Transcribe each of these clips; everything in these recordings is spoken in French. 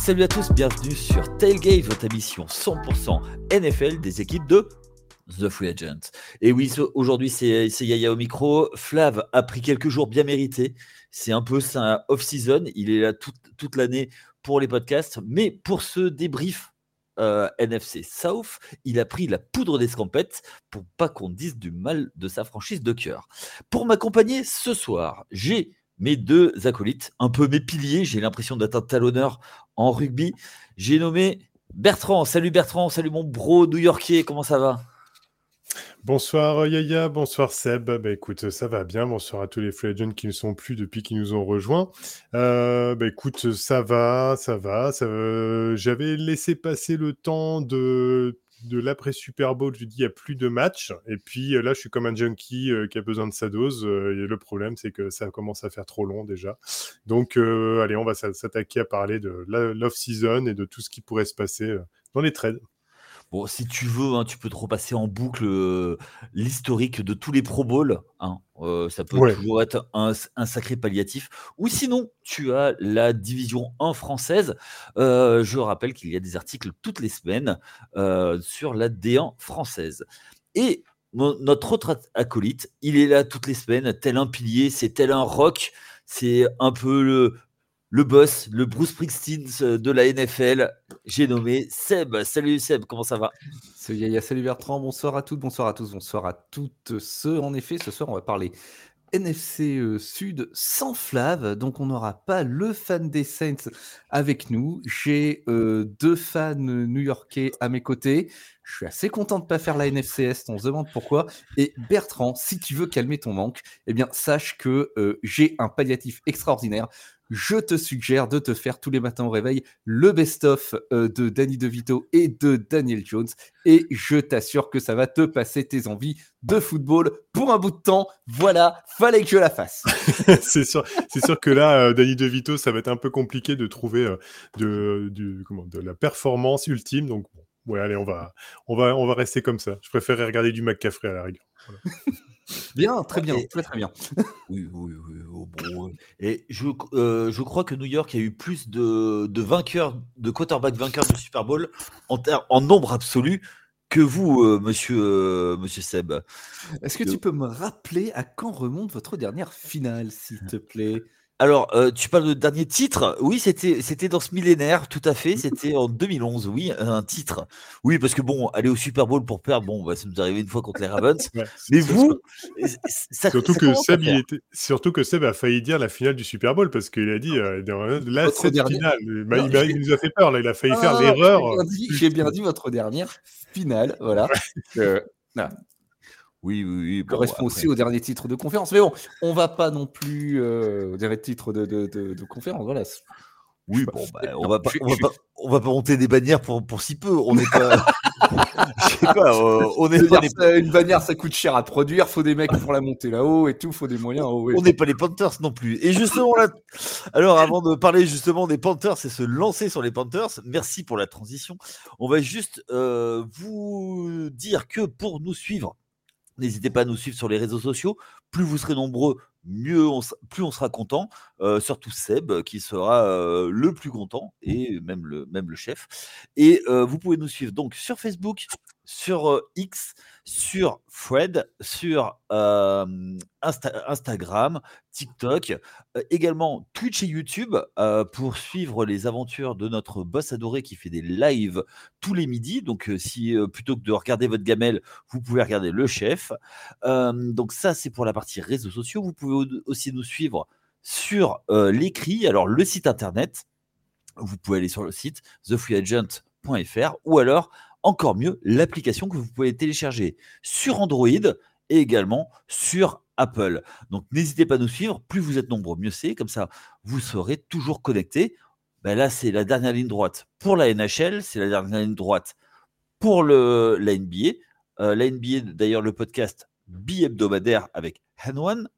Salut à tous, bienvenue sur Tailgate, votre émission 100% NFL des équipes de The Free Agent. Et oui, aujourd'hui c'est Yaya au micro. Flav a pris quelques jours bien mérités. C'est un peu sa off-season. Il est là toute, l'année pour les podcasts. Mais pour ce débrief euh, NFC South, il a pris la poudre d'escampette pour pas qu'on dise du mal de sa franchise de cœur. Pour m'accompagner ce soir, j'ai mes deux acolytes, un peu mes piliers. J'ai l'impression un talonneur en rugby. J'ai nommé Bertrand. Salut Bertrand, salut mon bro new-yorkais, comment ça va? Bonsoir Yaya, bonsoir Seb. Bah, écoute, ça va bien. Bonsoir à tous les free qui ne sont plus depuis qu'ils nous ont rejoints. Euh, bah, écoute, ça va, ça va. Ça, J'avais laissé passer le temps de de l'après Super Bowl, je dis il n'y a plus de matchs. Et puis là, je suis comme un junkie qui a besoin de sa dose. et le problème, c'est que ça commence à faire trop long déjà. Donc, allez, on va s'attaquer à parler de l'off-season et de tout ce qui pourrait se passer dans les trades. Bon, si tu veux, hein, tu peux te repasser en boucle euh, l'historique de tous les Pro Bowl. Hein, euh, ça peut toujours être un, sacré palliatif. Ou sinon, tu as la division 1 française. Euh, je rappelle qu'il y a des articles toutes les semaines sur la D1 française. Et notre autre acolyte, il est là toutes les semaines, tel un pilier, c'est tel un rock. C'est un peu le, le boss, le Bruce Springsteen euh, de la NFL. J'ai nommé Seb. Salut Seb, comment ça va? Yaya, salut Bertrand, bonsoir à toutes, bonsoir à tous, bonsoir à toutes ceux. En effet, ce soir, on va parler NFC euh, Sud sans Flav, donc on n'aura pas le fan des Saints avec nous. J'ai euh, deux fans new-yorkais à mes côtés. Je suis assez content de ne pas faire la NFC Est, on se demande pourquoi. Et Bertrand, si tu veux calmer ton manque, eh bien sache que j'ai un palliatif extraordinaire je te suggère de te faire tous les matins au réveil le best-of euh, de Danny DeVito et de Daniel Jones. Et je t'assure que ça va te passer tes envies de football pour un bout de temps. Voilà, fallait que je la fasse. c'est sûr, c'est sûr que là, euh, Danny DeVito, ça va être un peu compliqué de trouver euh, de, de la performance ultime. Donc, ouais, allez, on va, on, va, on va rester comme ça. Je préférerais regarder du McCaffrey à la rigueur. Bien, très bien, très très bien. Oui, oui, oui. Oh, bon, et je, euh, je crois que New York a eu plus de, de vainqueurs, de quarterback vainqueurs de Super Bowl en, en nombre absolu que vous, euh, monsieur, euh, monsieur Seb. Est-ce que tu peux me rappeler à quand remonte votre dernière finale, s'il te plaît? Alors, euh, tu parles de dernier titre Oui, c'était c'était dans ce millénaire, tout à fait. C'était en 2011, oui, un titre. Oui, parce que bon, aller au Super Bowl pour perdre, bon, bah, ça nous est arrivé une fois contre les Ravens. Mais vous, ça, surtout que Seb, était... surtout que Seb a failli dire la finale du Super Bowl parce qu'il a dit euh, là cette finale. Bah, il, nous a fait peur là, il a failli faire ah, l'erreur. J'ai bien, dit votre dernière finale, voilà. Euh, oui, oui, oui. correspond aussi au dernier titre de conférence. Mais bon, on va pas non plus euh, au dernier titre de, de, de, conférence. Voilà. Oui, bon, bah, on, va pas, on, va pas, on va pas monter des bannières pour, pour si peu. On n'est pas. Je sais pas. Euh, on est pas Une bannière, ça coûte cher à produire. Faut des mecs pour la monter là-haut et tout. Faut des moyens. On n'est pas les Panthers non plus. Et justement là, alors avant de parler justement des Panthers et se lancer sur les Panthers, merci pour la transition. On va juste euh, vous dire que pour nous suivre N'hésitez pas à nous suivre sur les réseaux sociaux. Plus vous serez nombreux, mieux plus on sera content. Euh, surtout Seb, qui sera euh, le plus content, et même le, même chef. Et euh, vous pouvez nous suivre donc sur Facebook, sur X, sur Fred, sur Instagram, TikTok, également Twitch et YouTube pour suivre les aventures de notre boss adoré qui fait des lives tous les midis. Donc, si plutôt que de regarder votre gamelle, vous pouvez regarder le chef. donc, ça, c'est pour la partie réseaux sociaux. Vous pouvez aussi nous suivre sur l'écrit, alors le site internet. Vous pouvez aller sur le site thefreeagent.fr ou alors encore mieux, l'application que vous pouvez télécharger sur Android et également sur Apple. Donc n'hésitez pas à nous suivre, plus vous êtes nombreux, mieux c'est, comme ça vous serez toujours connectés. Ben là, c'est la dernière ligne droite pour la NHL, c'est la dernière ligne droite pour le, la NBA. Euh, la NBA, d'ailleurs, le podcast bi-hebdomadaire avec Hanwan.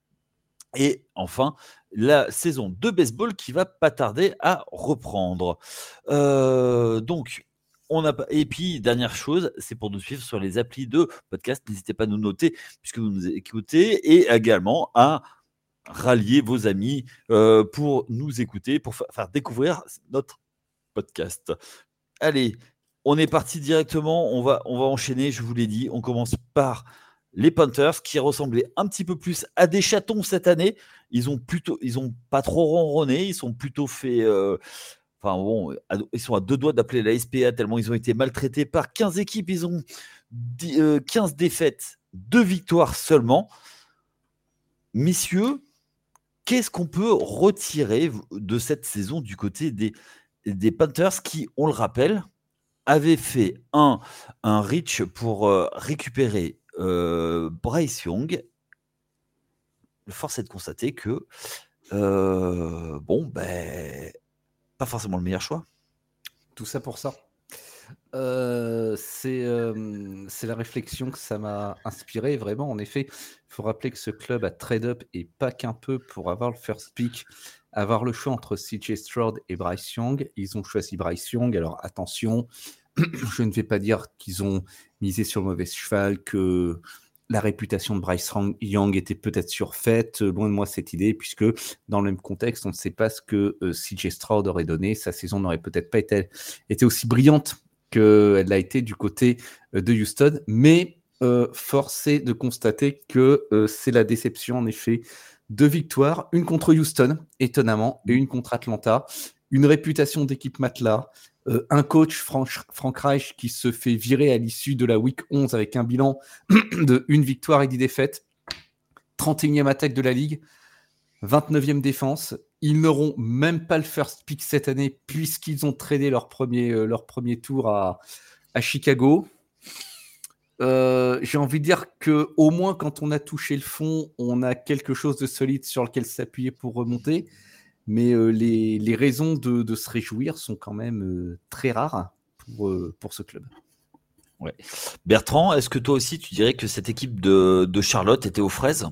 Et enfin, la saison de baseball qui va pas tarder à reprendre. Euh, donc, et puis, dernière chose, c'est pour nous suivre sur les applis de podcast. N'hésitez pas à nous noter puisque vous nous écoutez et également à rallier vos amis euh, pour nous écouter, pour faire découvrir notre podcast. Allez, on est parti directement. On va, enchaîner. Je vous l'ai dit. On commence par les Panthers qui ressemblaient un petit peu plus à des chatons cette année. Ils ont plutôt, ils ont pas trop ronronné. Ils sont plutôt fait. Euh, enfin bon, ils sont à deux doigts d'appeler la SPA tellement ils ont été maltraités par 15 équipes. Ils ont 15 euh, défaites, deux victoires seulement. Messieurs, qu'est-ce qu'on peut retirer de cette saison du côté des, Panthers qui, on le rappelle, avaient fait un, un reach pour euh, récupérer euh, Bryce Young? Force est de constater que, bon, ben, pas forcément le meilleur choix. Tout ça pour ça. Euh, c'est la réflexion que ça m'a inspiré vraiment. En effet, il faut rappeler que ce club a trade up et pas qu'un peu pour avoir le first pick, avoir le choix entre CJ Stroud et Bryce Young. Ils ont choisi Bryce Young. Alors attention, je ne vais pas dire qu'ils ont misé sur le mauvais cheval, que la réputation de Bryce Young était peut-être surfaite. Loin de moi cette idée, puisque dans le même contexte, on ne sait pas ce que euh, CJ Stroud aurait donné. Sa saison n'aurait peut-être pas été, aussi brillante qu'elle l'a été du côté euh, de Houston. Mais euh, force est de constater que c'est la déception, en effet. Deux victoires, une contre Houston, étonnamment, et une contre Atlanta. Une réputation d'équipe matelas, euh, un coach, Frank, Reich, qui se fait virer à l'issue de la week 11 avec un bilan de une victoire et 10 défaites. 31e attaque de la ligue, 29e défense. Ils n'auront même pas le first pick cette année puisqu'ils ont tradé leur premier, euh, tour à, Chicago. Euh, j'ai envie de dire que au moins quand on a touché le fond, on a quelque chose de solide sur lequel s'appuyer pour remonter mais euh, les, raisons de, se réjouir sont quand même euh, très rares pour, euh, ce club. Bertrand, est-ce que toi aussi tu dirais que cette équipe de Charlotte était aux fraises?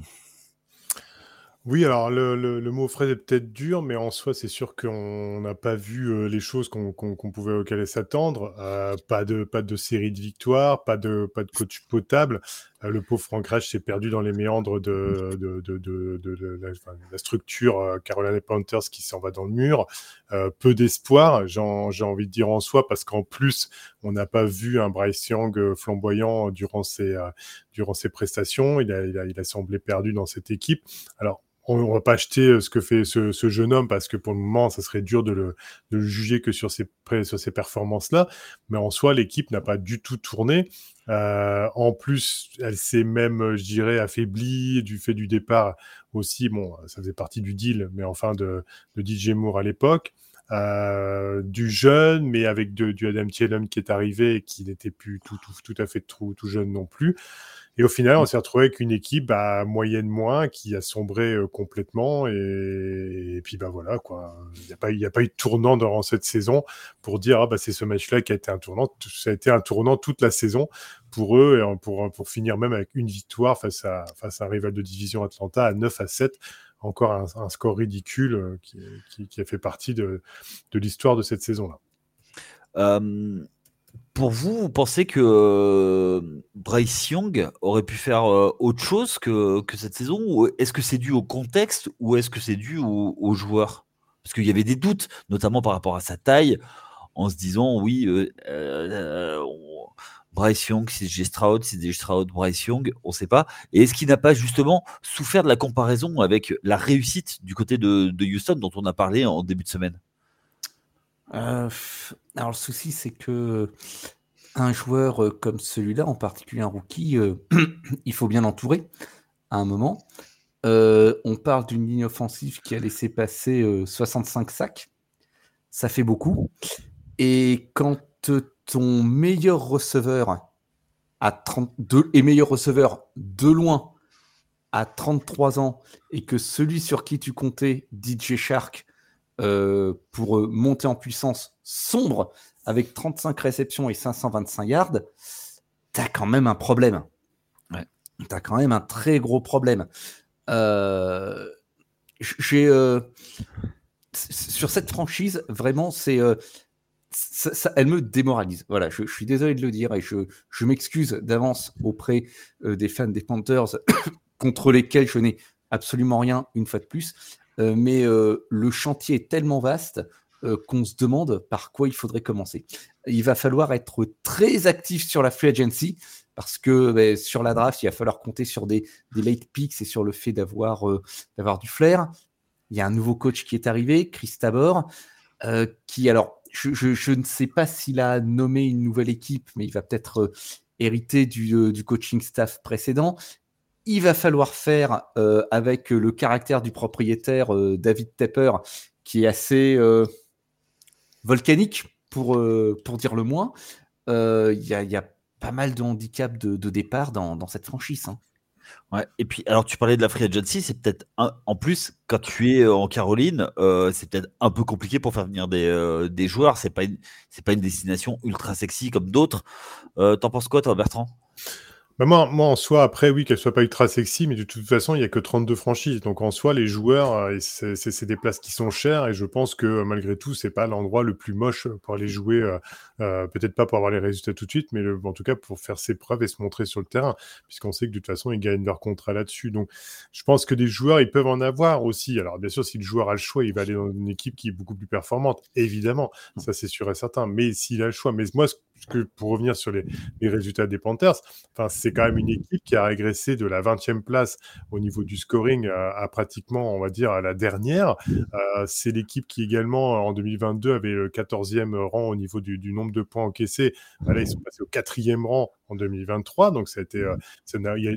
Oui, alors le, mot frais est peut-être dur, mais en soi, c'est sûr qu'on n'a pas vu les choses qu'on pouvait s'attendre. pas de pas de série de victoires, pas de pas de coach potable. le pauvre Frank Reich s'est perdu dans les méandres de la, structure Carolina Panthers qui s'en va dans le mur. peu d'espoir, j'ai envie de dire en soi, parce qu'en plus, on n'a pas vu un Bryce Young flamboyant durant ses durant ses prestations. Il a, il a, il a semblé perdu dans cette équipe. Alors on ne va pas acheter euh, ce que fait ce, jeune homme parce que pour le moment, ça serait dur de le, juger que sur ces, sur ces performances-là. Mais en soi, l'équipe n'a pas du tout tourné. Euh, en plus, elle s'est même, je dirais, affaiblie du fait du départ aussi. Bon, ça faisait partie du deal, mais enfin de, de DJ Moore à l'époque. Euh, du jeune, mais avec du Adam Thielen qui est arrivé et qui n'était plus tout, tout, tout, à fait tout jeune non plus. Et au final, on s'est retrouvé avec une équipe à moyenne moins qui a sombré euh, complètement. Et, puis, bah voilà, quoi. Il n'y a, pas, a pas eu de tournant durant cette saison pour dire, ah, bah, c'est ce match-là qui a été un tournant. Ça a été un tournant toute la saison pour eux, et pour, pour finir même avec une victoire face à, face à un rival de division Atlanta à 9 à 7 encore un, score ridicule euh, qui, qui, a fait partie de, de l'histoire de cette saison-là. Euh, pour vous, vous pensez que euh, Bryce Young aurait pu faire euh, autre chose que, que cette saison est-ce que c'est dû au contexte ou est-ce que c'est dû aux joueurs? Parce qu'il y avait des doutes, notamment par rapport à sa taille, en se disant oui, euh, Bryce Young, c'est J. Stroud, c'est J. Stroud, Bryce Young, on ne sait pas. Et est-ce qu'il n'a pas justement souffert de la comparaison avec la réussite du côté de, Houston dont on a parlé en début de semaine? Alors le souci, c'est que un joueur euh, comme celui-là, en particulier un rookie, euh, il faut bien l'entourer à un moment. on parle d'une ligne offensive qui a laissé passer 65 sacs. Ça fait beaucoup. Et quand ton meilleur receveur à 32 et meilleur receveur de loin à 33 ans et que celui sur qui tu comptais, DJ Shark, euh, pour euh, monter en puissance sombre avec 35 réceptions et 525 yards, tu as quand même un problème. Ouais. Tu as quand même un très gros problème. Euh, j'ai sur cette franchise, vraiment, c'est ça, elle me démoralise. Voilà, je, suis désolé de le dire et je, je m'excuse d'avance auprès des fans des Panthers contre lesquels je n'ai absolument rien une fois de plus. Euh, mais euh, le chantier est tellement vaste qu'on se demande par quoi il faudrait commencer. Il va falloir être très actif sur la free agency parce que ben, sur la draft, il va falloir compter sur des, late picks et sur le fait d'avoir d'avoir du flair. Il y a un nouveau coach qui est arrivé, Chris Tabor, qui alors je, ne sais pas s'il a nommé une nouvelle équipe, mais il va peut-être euh, hériter euh, du, coaching staff précédent. Il va falloir faire euh, avec le caractère du propriétaire David Tepper, qui est assez volcanique, pour, pour dire le moins. Il y, a pas mal de handicaps de, départ dans, cette franchise. Hein. Ouais, et puis, alors tu parlais de la free agency, c'est peut-être en plus quand tu es en Caroline, euh, c'est peut-être un peu compliqué pour faire venir des, euh, des joueurs. C'est pas une, pas une destination ultra sexy comme d'autres. Euh, t'en penses quoi, toi, Bertrand? Bah, moi, moi, en soi, après, oui, qu'elle soit pas ultra sexy, mais de toute façon, il y a que 32 franchises. Donc, en soi, les joueurs, euh, c'est des places qui sont chères. Et je pense que euh, malgré tout, c'est pas l'endroit le plus moche pour aller jouer. Euh, peut-être pas pour avoir les résultats tout de suite, mais en tout cas pour faire ses preuves et se montrer sur le terrain, puisqu'on sait que de toute façon, ils gagnent leur contrat là-dessus. Donc, je pense que des joueurs, ils peuvent en avoir aussi. Alors, bien sûr, si le joueur a le choix, il va aller dans une équipe qui est beaucoup plus performante. Évidemment, ça, c'est sûr et certain. Mais s'il a le choix, mais moi, pour revenir sur les, résultats des Panthers, c'est quand même une équipe qui a régressé de la 20e place au niveau du scoring à, pratiquement, on va dire, à la dernière. Euh, c'est l'équipe qui également, en 2022, avait le 14e rang au niveau du, nombre de points encaissés. Là, ils sont passés au 4e rang en 2023. Donc, ça a été, euh,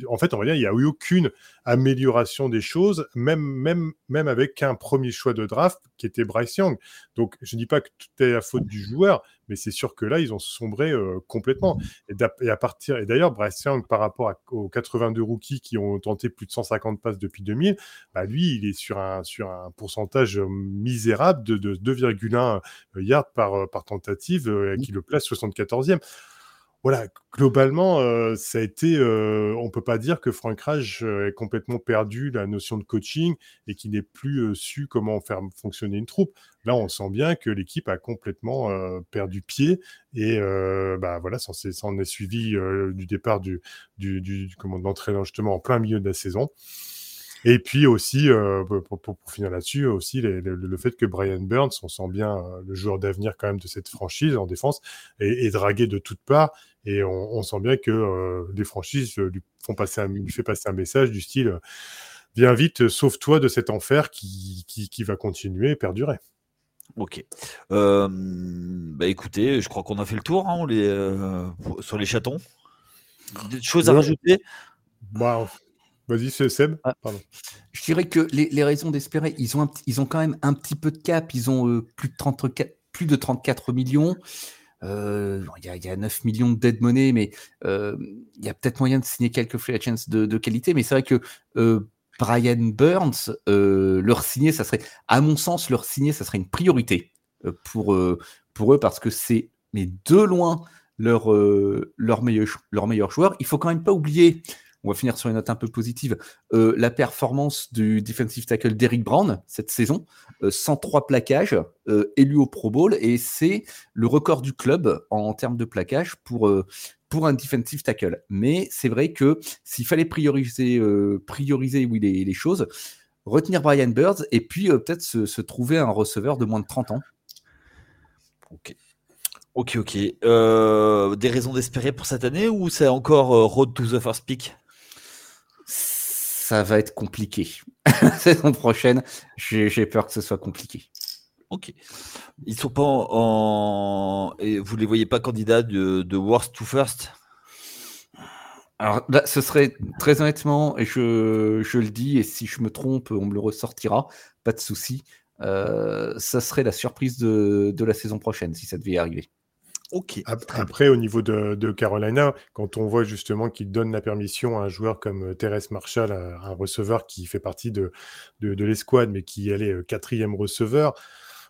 en fait, on va dire, il n'y a eu aucune amélioration des choses, même, même, même avec un premier choix de draft qui était Bryce Young. Donc, je ne dis pas que tout est la faute du joueur, mais c'est sûr que là, ils ont sombré euh, complètement. Et, à partir, et d'ailleurs, Bryce Young, par rapport aux 82 rookies qui ont tenté plus de 150 passes depuis 2000, bah, lui, il est sur un, sur un pourcentage euh, misérable de, de 2,1 yards par, par tentative, qui le place 74e voilà, globalement, euh, ça a été. Euh, on peut pas dire que Frank Rage euh, ait complètement perdu la notion de coaching et qu'il n'ait plus su comment faire fonctionner une troupe. Là, on sent bien que l'équipe a complètement perdu pied et bah voilà, ça, en est suivi du départ du, du, du, du justement en plein milieu de la saison. Et puis aussi, euh, pour, pour, finir là-dessus, aussi le fait que Brian Burns, on sent bien euh, le joueur d'avenir quand même de cette franchise en défense, est, dragué de toutes parts. Et on, sent bien que euh, les franchises lui font passer un, lui fait passer un message du style Viens vite, sauve-toi de cet enfer qui, qui, qui va continuer et perdurer. Ok. bah écoutez, je crois qu'on a fait le tour hein, les, sur les chatons. Des choses à rajouter? Bah, Vas-y, Seb. Ah. Je dirais que les, raisons d'espérer, ils ont, ils ont quand même un petit peu de cap. Ils ont euh, plus, de 34, plus de 34 millions. Euh, il y, a 9 millions de dead money, mais euh, il y a peut-être moyen de signer quelques free agents de, de qualité. Mais c'est vrai que Brian Burns, leur signer, ça serait, à mon sens, leur signer, ça serait une priorité pour, pour eux parce que c'est, mais de loin, leur, leur, meilleur, leur meilleur joueur. Il faut quand même pas oublier on va finir sur une note un peu positive, euh, la performance du defensive tackle d'Eric Brown cette saison, 103 euh, plaquages, euh, élu au Pro Bowl, et c'est le record du club en, termes de plaquage pour, pour un defensive tackle. Mais c'est vrai que s'il fallait prioriser, prioriser oui, les, choses, retenir Brian Birds et puis peut-être se, trouver un receveur de moins de 30 ans. Ok. Ok, ok. des raisons d'espérer pour cette année ou c'est encore road to the first pick? Ça va être compliqué. Saison prochaine, j'ai peur que ce soit compliqué. Ok. Ils sont pas en. Et vous les voyez pas candidats de, worst to first? Alors là, ce serait très honnêtement, et je, je, le dis, et si je me trompe, on me le ressortira, pas de souci. Euh, ça serait la surprise de, de, la saison prochaine si ça devait arriver. Après, au niveau de, Carolina, quand on voit justement qu'il donne la permission à un joueur comme euh, Thérèse Marshall, un receveur qui fait partie de, de, l'escouade, mais qui est euh, quatrième receveur,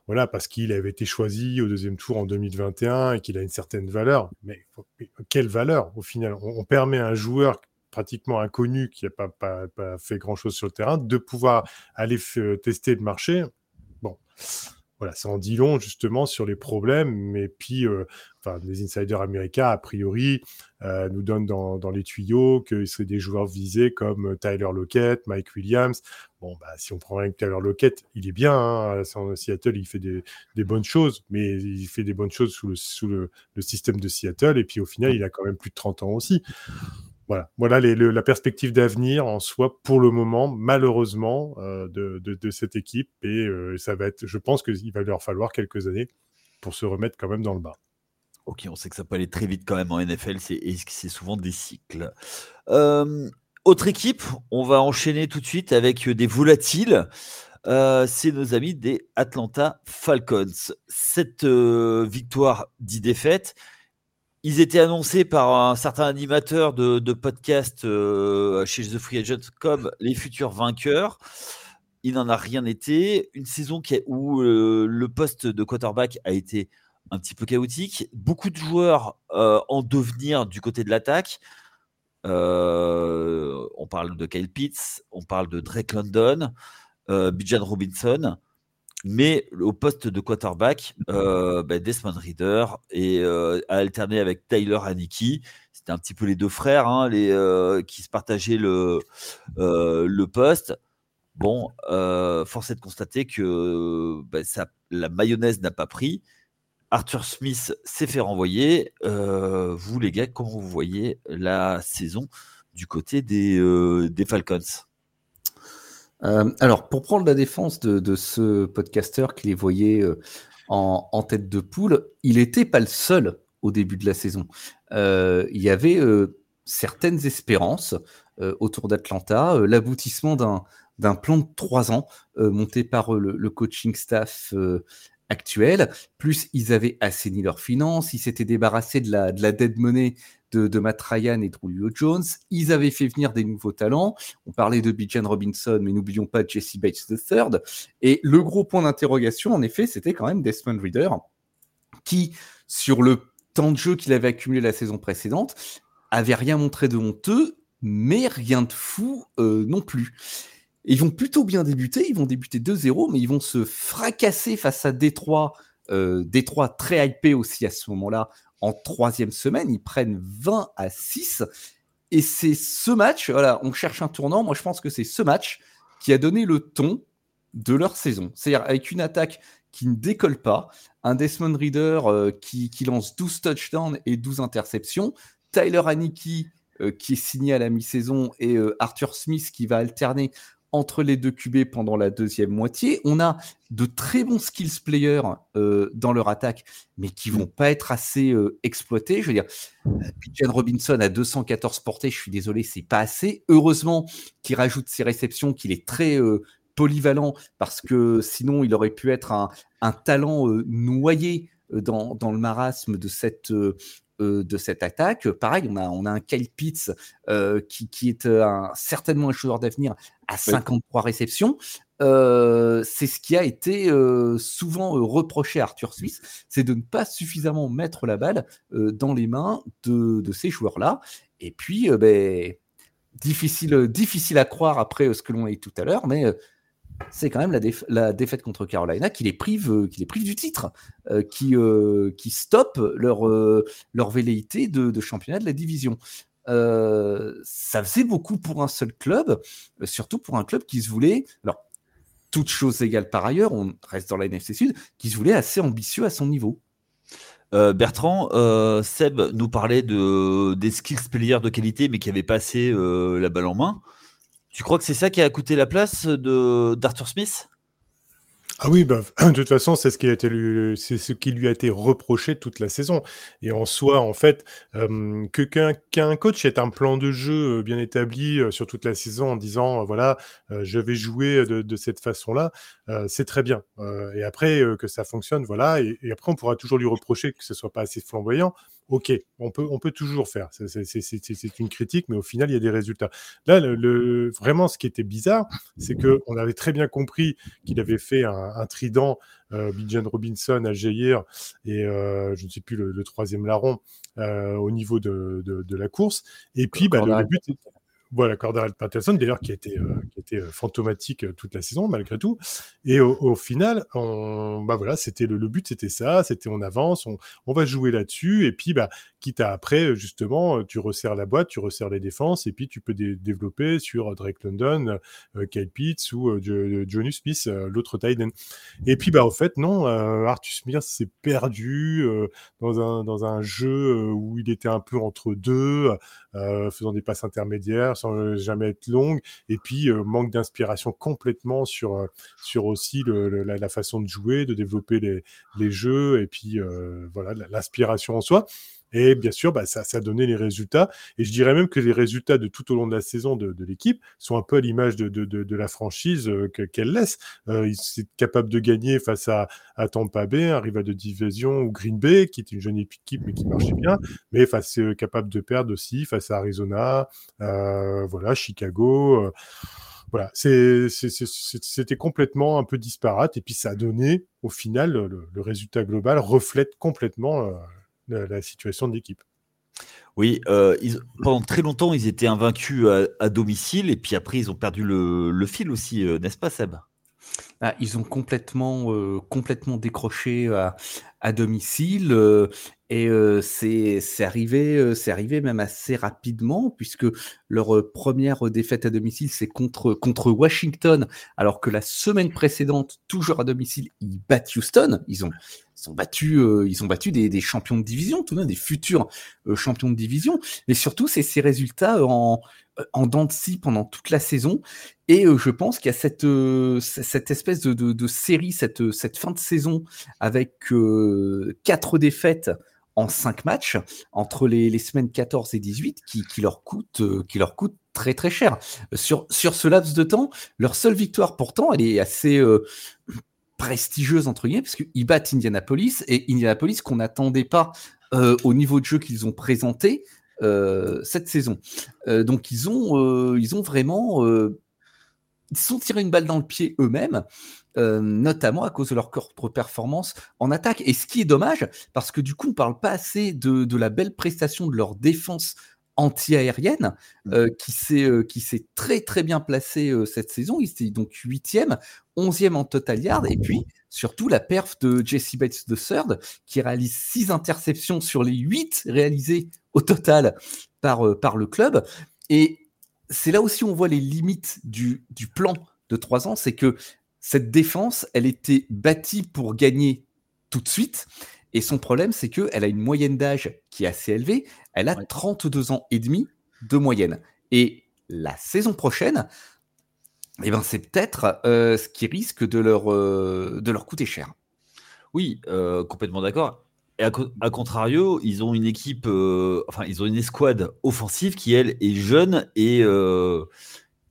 voilà, parce qu'il avait été choisi au deuxième tour en 2021 et qu'il a une certaine valeur. Mais quelle valeur au final? On, permet à un joueur pratiquement inconnu qui n'a pas, pas, fait grand-chose sur le terrain de pouvoir aller tester le marché? Bon, voilà, ça en dit long justement sur les problèmes. Mais puis, enfin, les insiders américains, a priori, nous donnent dans, dans les tuyaux que seraient des joueurs visés comme Tyler Lockett, Mike Williams. Bon, bah, si on prend avec Tyler Lockett, il est bien. Hein, Seattle, il fait des, des, bonnes choses, mais il fait des bonnes choses sous le, sous le, le système de Seattle. Et puis au final, il a quand même plus de 30 ans aussi voilà, voilà la perspective d'avenir en soi pour le moment, malheureusement, euh, de, cette équipe. Et euh, ça va être, je pense qu'il va leur falloir quelques années pour se remettre quand même dans le bas. Ok, on sait que ça peut aller très vite quand même en NFL, c'est souvent des cycles. Euh, autre équipe, on va enchaîner tout de suite avec des volatiles. c'est nos amis des Atlanta Falcons. Cette victoire, 10 défaites, ils étaient annoncés par un certain animateur de, podcast euh, chez The Free Agent comme les futurs vainqueurs. Il n'en a rien été. Une saison où euh, le poste de quarterback a été un petit peu chaotique. Beaucoup de joueurs euh, en devenir du côté de l'attaque. on parle de Kyle Pitts, on parle de Drake London, Bijan Robinson. Mais au poste de quarterback, euh, bah, Desmond Reader et euh, a alterné avec Tyler Haneke. C'était un petit peu les deux frères hein, euh, qui se partageaient le, poste. Bon, force est de constater que bah, la mayonnaise n'a pas pris. Arthur Smith s'est fait renvoyer. vous, les gars, comment vous voyez la saison du côté des Falcons? Euh, alors, pour prendre la défense de, ce podcasteur qui les voyait euh, en, tête de poule, il n'était pas le seul au début de la saison. Euh, il y avait certaines espérances autour d'Atlanta, l'aboutissement d'un plan de trois ans monté par le, coaching staff actuel. Plus, ils avaient assaini leurs finances, ils s'étaient débarrassés de la, de la dead money de, Matt Ryan et Julio Jones. Ils avaient fait venir des nouveaux talents. On parlait de Bijan Robinson, mais n'oublions pas Jesse Bates III. Et le gros point d'interrogation, en effet, c'était quand même Desmond Reader, qui, sur le temps de jeu qu'il avait accumulé la saison précédente, avait rien montré de honteux, mais rien de fou euh, non plus. Ils vont plutôt bien débuter, ils vont débuter 2-0, mais ils vont se fracasser face à Détroit, euh, Détroit très hypé aussi à ce moment-là, en troisième semaine. Ils prennent 20 à 6. Et c'est ce match, voilà, on cherche un tournant. Moi, je pense que c'est ce match qui a donné le ton de leur saison. C'est-à-dire avec une attaque qui ne décolle pas, un Desmond Reader euh, qui, lance 12 touchdowns et 12 interceptions, Tyler Haneke euh, qui est signé à la mi-saison et euh, Arthur Smith qui va alterner entre les deux QB pendant la deuxième moitié. On a de très bons skills players euh, dans leur attaque, mais qui vont pas être assez euh, exploités. Je veux dire, Pigeon Robinson a 214 portées, je suis désolé, c'est pas assez. Heureusement qu'il rajoute ses réceptions, qu'il est très euh, polyvalent, parce que sinon il aurait pu être un, talent noyé dans, dans, le marasme de cette euh, de cette attaque. Pareil, on a, on a un Kyle Pitts euh, qui, qui, est euh, un, certainement un joueur d'avenir à 53 réceptions. c'est ce qui a été souvent reproché à Arthur Smith, c'est de ne pas suffisamment mettre la balle dans les mains de, de ces joueurs-là. Et puis, ben, difficile, difficile à croire après ce que l'on a dit tout à l'heure, mais c'est quand même la, défaite contre Carolina qui les prive, euh, qui les prive du titre, euh, qui, euh, qui stoppe leur, leur velléité de, championnat de la division. ça faisait beaucoup pour un seul club, surtout pour un club qui se voulait, alors toutes choses égales par ailleurs, on reste dans la NFC Sud, qui se voulait assez ambitieux à son niveau. Bertrand, Seb nous parlait de, des skills players de qualité, mais qui avaient passé la balle en main. Tu crois que c'est ça qui a coûté la place de d'Arthur Smith? Ah oui, bah, de toute façon, c'est ce qui lui, a été reproché toute la saison. Et en soi, en fait, que qu'un coach ait un plan de jeu bien établi sur toute la saison en disant voilà, je vais jouer de, cette façon-là, c'est très bien. et après que ça fonctionne, voilà. Et, et, après, on pourra toujours lui reprocher que ce soit pas assez flamboyant ok, on peut, on peut toujours faire. C'est une critique, mais au final, il y a des résultats. Là, le, vraiment, ce qui était bizarre, c'est qu'on avait très bien compris qu'il avait fait un, trident, euh, Bijan Robinson Jair et euh, je ne sais plus le, troisième larron euh, au niveau de, la course. Et puis, bah, le, but, Voilà, Cordell Patterson, d'ailleurs, qui était, euh, qui était euh, fantomatique euh, toute la saison, malgré tout. Et au, final, on, bah voilà, c'était le, but, c'était ça, c'était on avance, on, on va jouer là-dessus, et puis, bah, quitte à après, justement, tu resserres la boîte, tu resserres les défenses, et puis tu peux développer sur Drake London, Kyle Pitts ou Johnny Smith, l'autre Titan. Et puis, bah, au fait, non, Arthur Smith s'est perdu dans, un, dans un jeu où il était un peu entre deux, faisant des passes intermédiaires, sans jamais être longue, et puis manque d'inspiration complètement sur, sur aussi la, façon de jouer, de développer les, les jeux, et puis voilà, l'inspiration en soi. Et bien sûr, bah, ça, ça a donné les résultats. Et je dirais même que les résultats de tout au long de la saison de, l'équipe sont un peu à l'image de, de, la franchise qu'elle laisse. Euh, il capable de gagner face à, à Tampa Bay, un rival de division, ou Green Bay, qui est une jeune équipe mais qui marchait bien, mais face, capable de perdre aussi face à Arizona, euh, voilà, Chicago. Euh, voilà, c'était complètement un peu disparate et puis ça a donné, au final, le, résultat global reflète complètement la, situation de l'équipe. Oui, euh, pendant très longtemps, ils étaient invaincus à, domicile et puis après, ils ont perdu le, fil aussi, euh, n'est-ce pas, Seb? Ah, Ils ont complètement, euh, complètement décroché à, domicile et c'est arrivé, c'est arrivé même assez rapidement puisque leur première défaite à domicile, c'est contre, contre Washington, alors que la semaine précédente, toujours à domicile, ils battent Houston. Ils ont, ils ont battu, euh, ils ont battu des, champions de division, tout de même des futurs euh, champions de division. Mais surtout, c'est ces résultats en, en dents de scie pendant toute la saison. Et euh, je pense qu'il y a cette, espèce de, série, cette, fin de saison avec quatre défaites en cinq matchs entre les, semaines 14 et 18 qui, qui leur coûte qui leur coûte très très cher. Sur, sur ce laps de temps, leur seule victoire pourtant, elle est assez prestigieuse entre guillemets parce qu'ils battent Indianapolis et Indianapolis qu'on n'attendait pas euh, au niveau de jeu qu'ils ont présenté euh, cette saison. Euh, donc ils ont ils ont vraiment ils sont une balle dans le pied eux-mêmes. notamment à cause de leur contre-performance en attaque. Et ce qui est dommage, parce que du coup, on parle pas assez de, de la belle prestation de leur défense anti-aérienne mmh. qui s'est qui s'est très très bien placée cette saison. Il était donc huitième, 11e en total yard. Et puis, surtout, la perf de Jesse Bates III, qui réalise 6 interceptions sur les 8 réalisées au total par, euh, par le club. Et c'est là aussi où on voit les limites du, du plan de 3 ans, c'est que cette défense, elle était bâtie pour gagner tout de suite. Et son problème, c'est qu'elle a une moyenne d'âge qui est assez élevée. Elle a 32 ans et demi de moyenne. Et la saison prochaine, eh ben, c'est peut-être euh, ce qui risque de leur, euh, de leur coûter cher. Oui, euh, complètement d'accord. Et à, contrario, ils ont une équipe, enfin, ils ont une escouade offensive qui, elle, est jeune et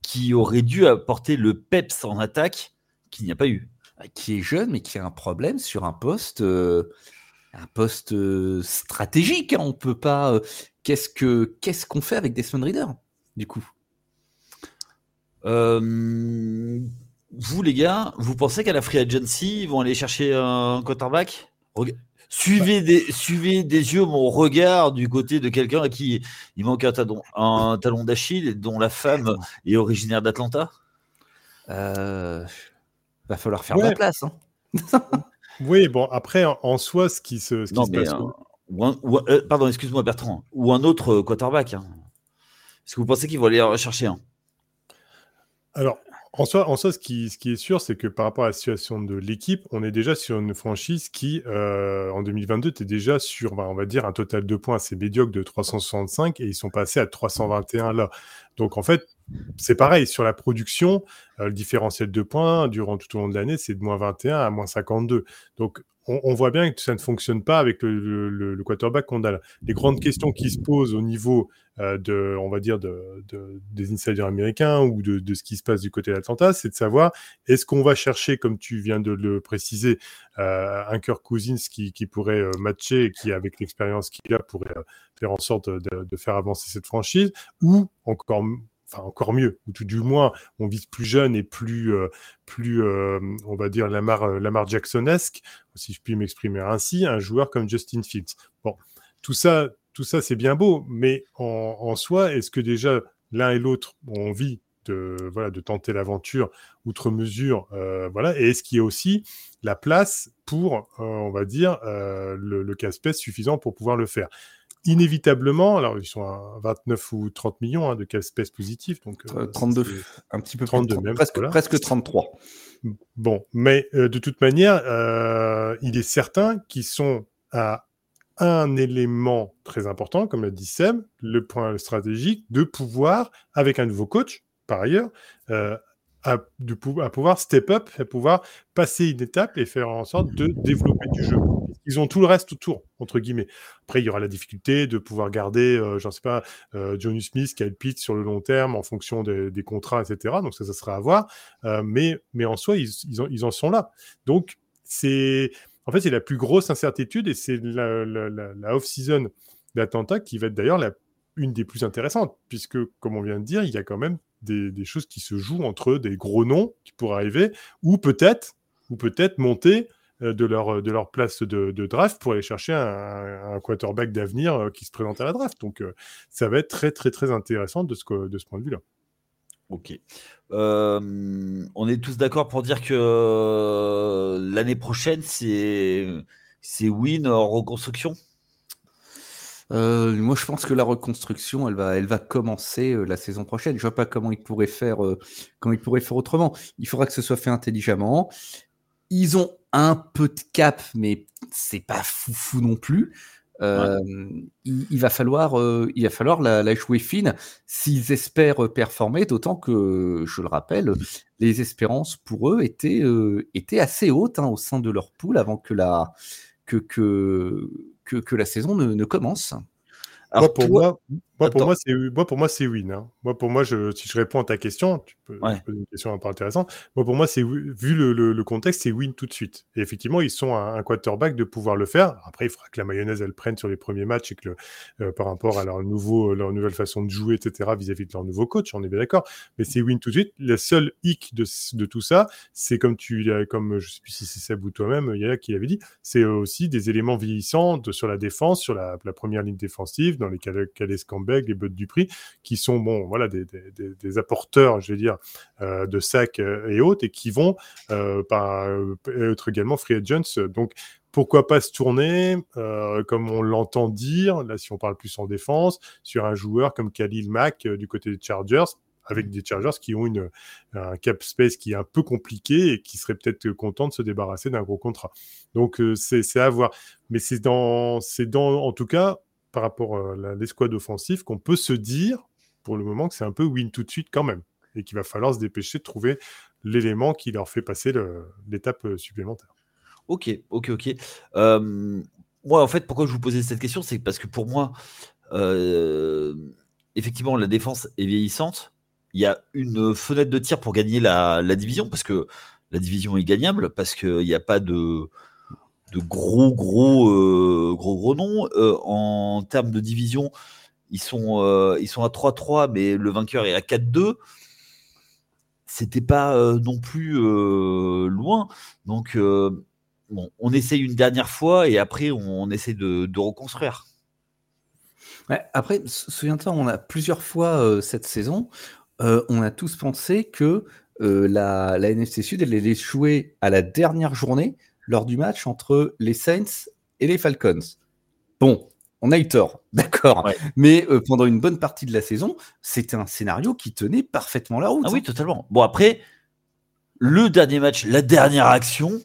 qui aurait dû apporter le peps en attaque qu'il n'y a pas eu. Qui est jeune, mais qui a un problème sur un poste, un poste stratégique. Hein. On peut pas. qu'est-ce que qu'est-ce qu'on fait avec Desmond Reader, du coup? Euh, vous, les gars, vous pensez qu'à la free agency, ils vont aller chercher un quarterback? Suivez des, suivez des yeux mon regard du côté de quelqu'un à qui il manque un talon, un talon d'Achille et dont la femme est originaire d'Atlanta? Euh, Va falloir faire de la place. Hein. oui, bon, après, en soi, ce qui se, ce qui passe. Euh, pardon, excuse-moi, Bertrand. Ou un autre quarterback. Hein. Est-ce que vous pensez qu'ils vont aller rechercher un? Alors, en soi, en soi ce, qui, ce qui est sûr, c'est que par rapport à la situation de l'équipe, on est déjà sur une franchise qui, euh, en 2022, était déjà sur, on va dire, un total de points assez médiocre de 365 et ils sont passés à 321 là. Donc, en fait, c'est pareil, sur la production, euh, le différentiel de points durant tout au long de l'année, c'est de moins 21 à moins 52. Donc, on, voit bien que ça ne fonctionne pas avec le, quarterback qu'on a là. Les grandes questions qui se posent au niveau euh, de, on va dire, de, des insiders américains ou de, ce qui se passe du côté d'Atlanta, c'est de savoir est-ce qu'on va chercher, comme tu viens de le préciser, euh, un Kirk Cousins qui, pourrait matcher et qui, avec l'expérience qu'il a, pourrait faire en sorte de, faire avancer cette franchise, ou encore encore mieux, ou tout du moins, on vise plus jeune et plus, euh, plus euh, on va dire, Lamar, euh, Lamar Jacksonesque, si je puis m'exprimer ainsi, un joueur comme Justin Fields. Bon, tout ça, tout ça c'est bien beau, mais en, soi, est-ce que déjà l'un et l'autre ont envie de, voilà, de tenter l'aventure outre mesure, voilà, et est-ce qu'il y a aussi la place pour, on va dire, le, le casse suffisant pour pouvoir le faire? Inévitablement, alors ils sont à 29 ou 30 millions hein, de casse positifs, donc 32, un petit peu 32 même, presque, presque 33. Bon, mais de toute manière, il est certain qu'ils sont à un élément très important, comme l'a dit Seb, le point stratégique, de pouvoir, avec un nouveau coach, par ailleurs, euh, à, de, à, pouvoir step up, à pouvoir passer une étape et faire en sorte de développer du jeu. Ils ont tout le reste autour, entre guillemets. Après, il y aura la difficulté de pouvoir garder, euh, j'en sais pas, euh, Johnny Smith, Kyle Pitt sur le long terme en fonction des contrats, etc. Donc ça, ça sera à voir. Euh, mais, mais en soi, ils, en sont là. Donc, c'est en fait, c'est la plus grosse incertitude et c'est la, off-season d'Atlanta qui va être d'ailleurs une des plus intéressantes, puisque, comme on vient de dire, il y a quand même des, choses qui se jouent entre des gros noms qui pourraient arriver, ou peut-être, ou peut-être monter de leur, de leur place de, draft pour aller chercher un, quarterback d'avenir euh, qui se présente à la draft. Donc, euh, ça va être très, très, très intéressant de ce, de ce point de vue-là. Ok. on est tous d'accord pour dire que l'année prochaine, c'est win en reconstruction? Euh, moi, je pense que la reconstruction, elle va, elle va commencer euh, la saison prochaine. Je vois pas comment ils pourraient faire, euh, comment ils pourraient faire autrement. Il faudra que ce soit fait intelligemment. Ils ont un peu de cap, mais c'est pas fou non plus. il, va falloir, il va falloir la, jouer fine s'ils espèrent performer. D'autant que, je le rappelle, les espérances pour eux étaient, étaient assez hautes hein, au sein de leur poule avant que la que, que que, la saison ne, commence. Alors, pour moi, moi, pour moi, c'est moi pour moi c'est win. Hein. Moi pour moi, je, si je réponds à ta question, tu peux, poser une question un peu intéressante. Moi pour moi, c'est vu le, le, contexte, c'est win tout de suite. Et effectivement, ils sont un, un, quarterback de pouvoir le faire. Après, il faudra que la mayonnaise elle prenne sur les premiers matchs et que le, euh, par rapport à leur nouveau, leur nouvelle façon de jouer, etc. vis-à-vis de leur nouveau coach, on est bien d'accord. Mais c'est win tout de suite. Le seul hic de, de tout ça, c'est comme tu, comme je sais plus si c'est Seb ou toi-même, Yaya qui l'avait dit, c'est aussi des éléments vieillissants de, sur la défense, sur la, la première ligne défensive, dans les Calais Scambeg, les Bud Dupri, qui sont bon, voilà, des, des, apporteurs, je vais dire, euh, de sacs euh, et autres, et qui vont euh, par, être également free agents. Donc, pourquoi pas se tourner, comme on l'entend dire, là si on parle plus en défense, sur un joueur comme Khalil Mack du côté des Chargers, avec des Chargers qui ont une, un cap space qui est un peu compliqué et qui seraient peut-être contents de se débarrasser d'un gros contrat. Donc c'est à voir. Mais c'est dans, dans, en tout cas, par rapport à l'escouade offensive qu'on peut se dire, pour le moment, que c'est un peu win tout de suite quand même. Et qu'il va falloir se dépêcher de trouver l'élément qui leur fait passer l'étape euh, supplémentaire. Ok, ok, ok. moi, en fait, pourquoi je vous posais cette question, c'est parce que pour moi, euh, effectivement, la défense est vieillissante. Il y a une fenêtre de tir pour gagner la, la division, parce que la division est gagnable, parce qu'il n'y a pas de, de gros, gros, euh, gros, gros noms. Euh, en termes de division, ils sont, euh, ils sont à 3-3, mais le vainqueur est à 4-2. C'était pas non plus loin. Donc, on essaye une dernière fois et après, on, essaie de, reconstruire. après, souviens-toi, on a plusieurs fois cette saison, on a tous pensé que la, NFC Sud allait jouer à la dernière journée lors du match entre les Saints et les Falcons. Bon, on a eu tort, d'accord. Mais euh, pendant une bonne partie de la saison, c'était un scénario qui tenait parfaitement la route. Ah oui, totalement. Bon, après, le dernier match, la dernière action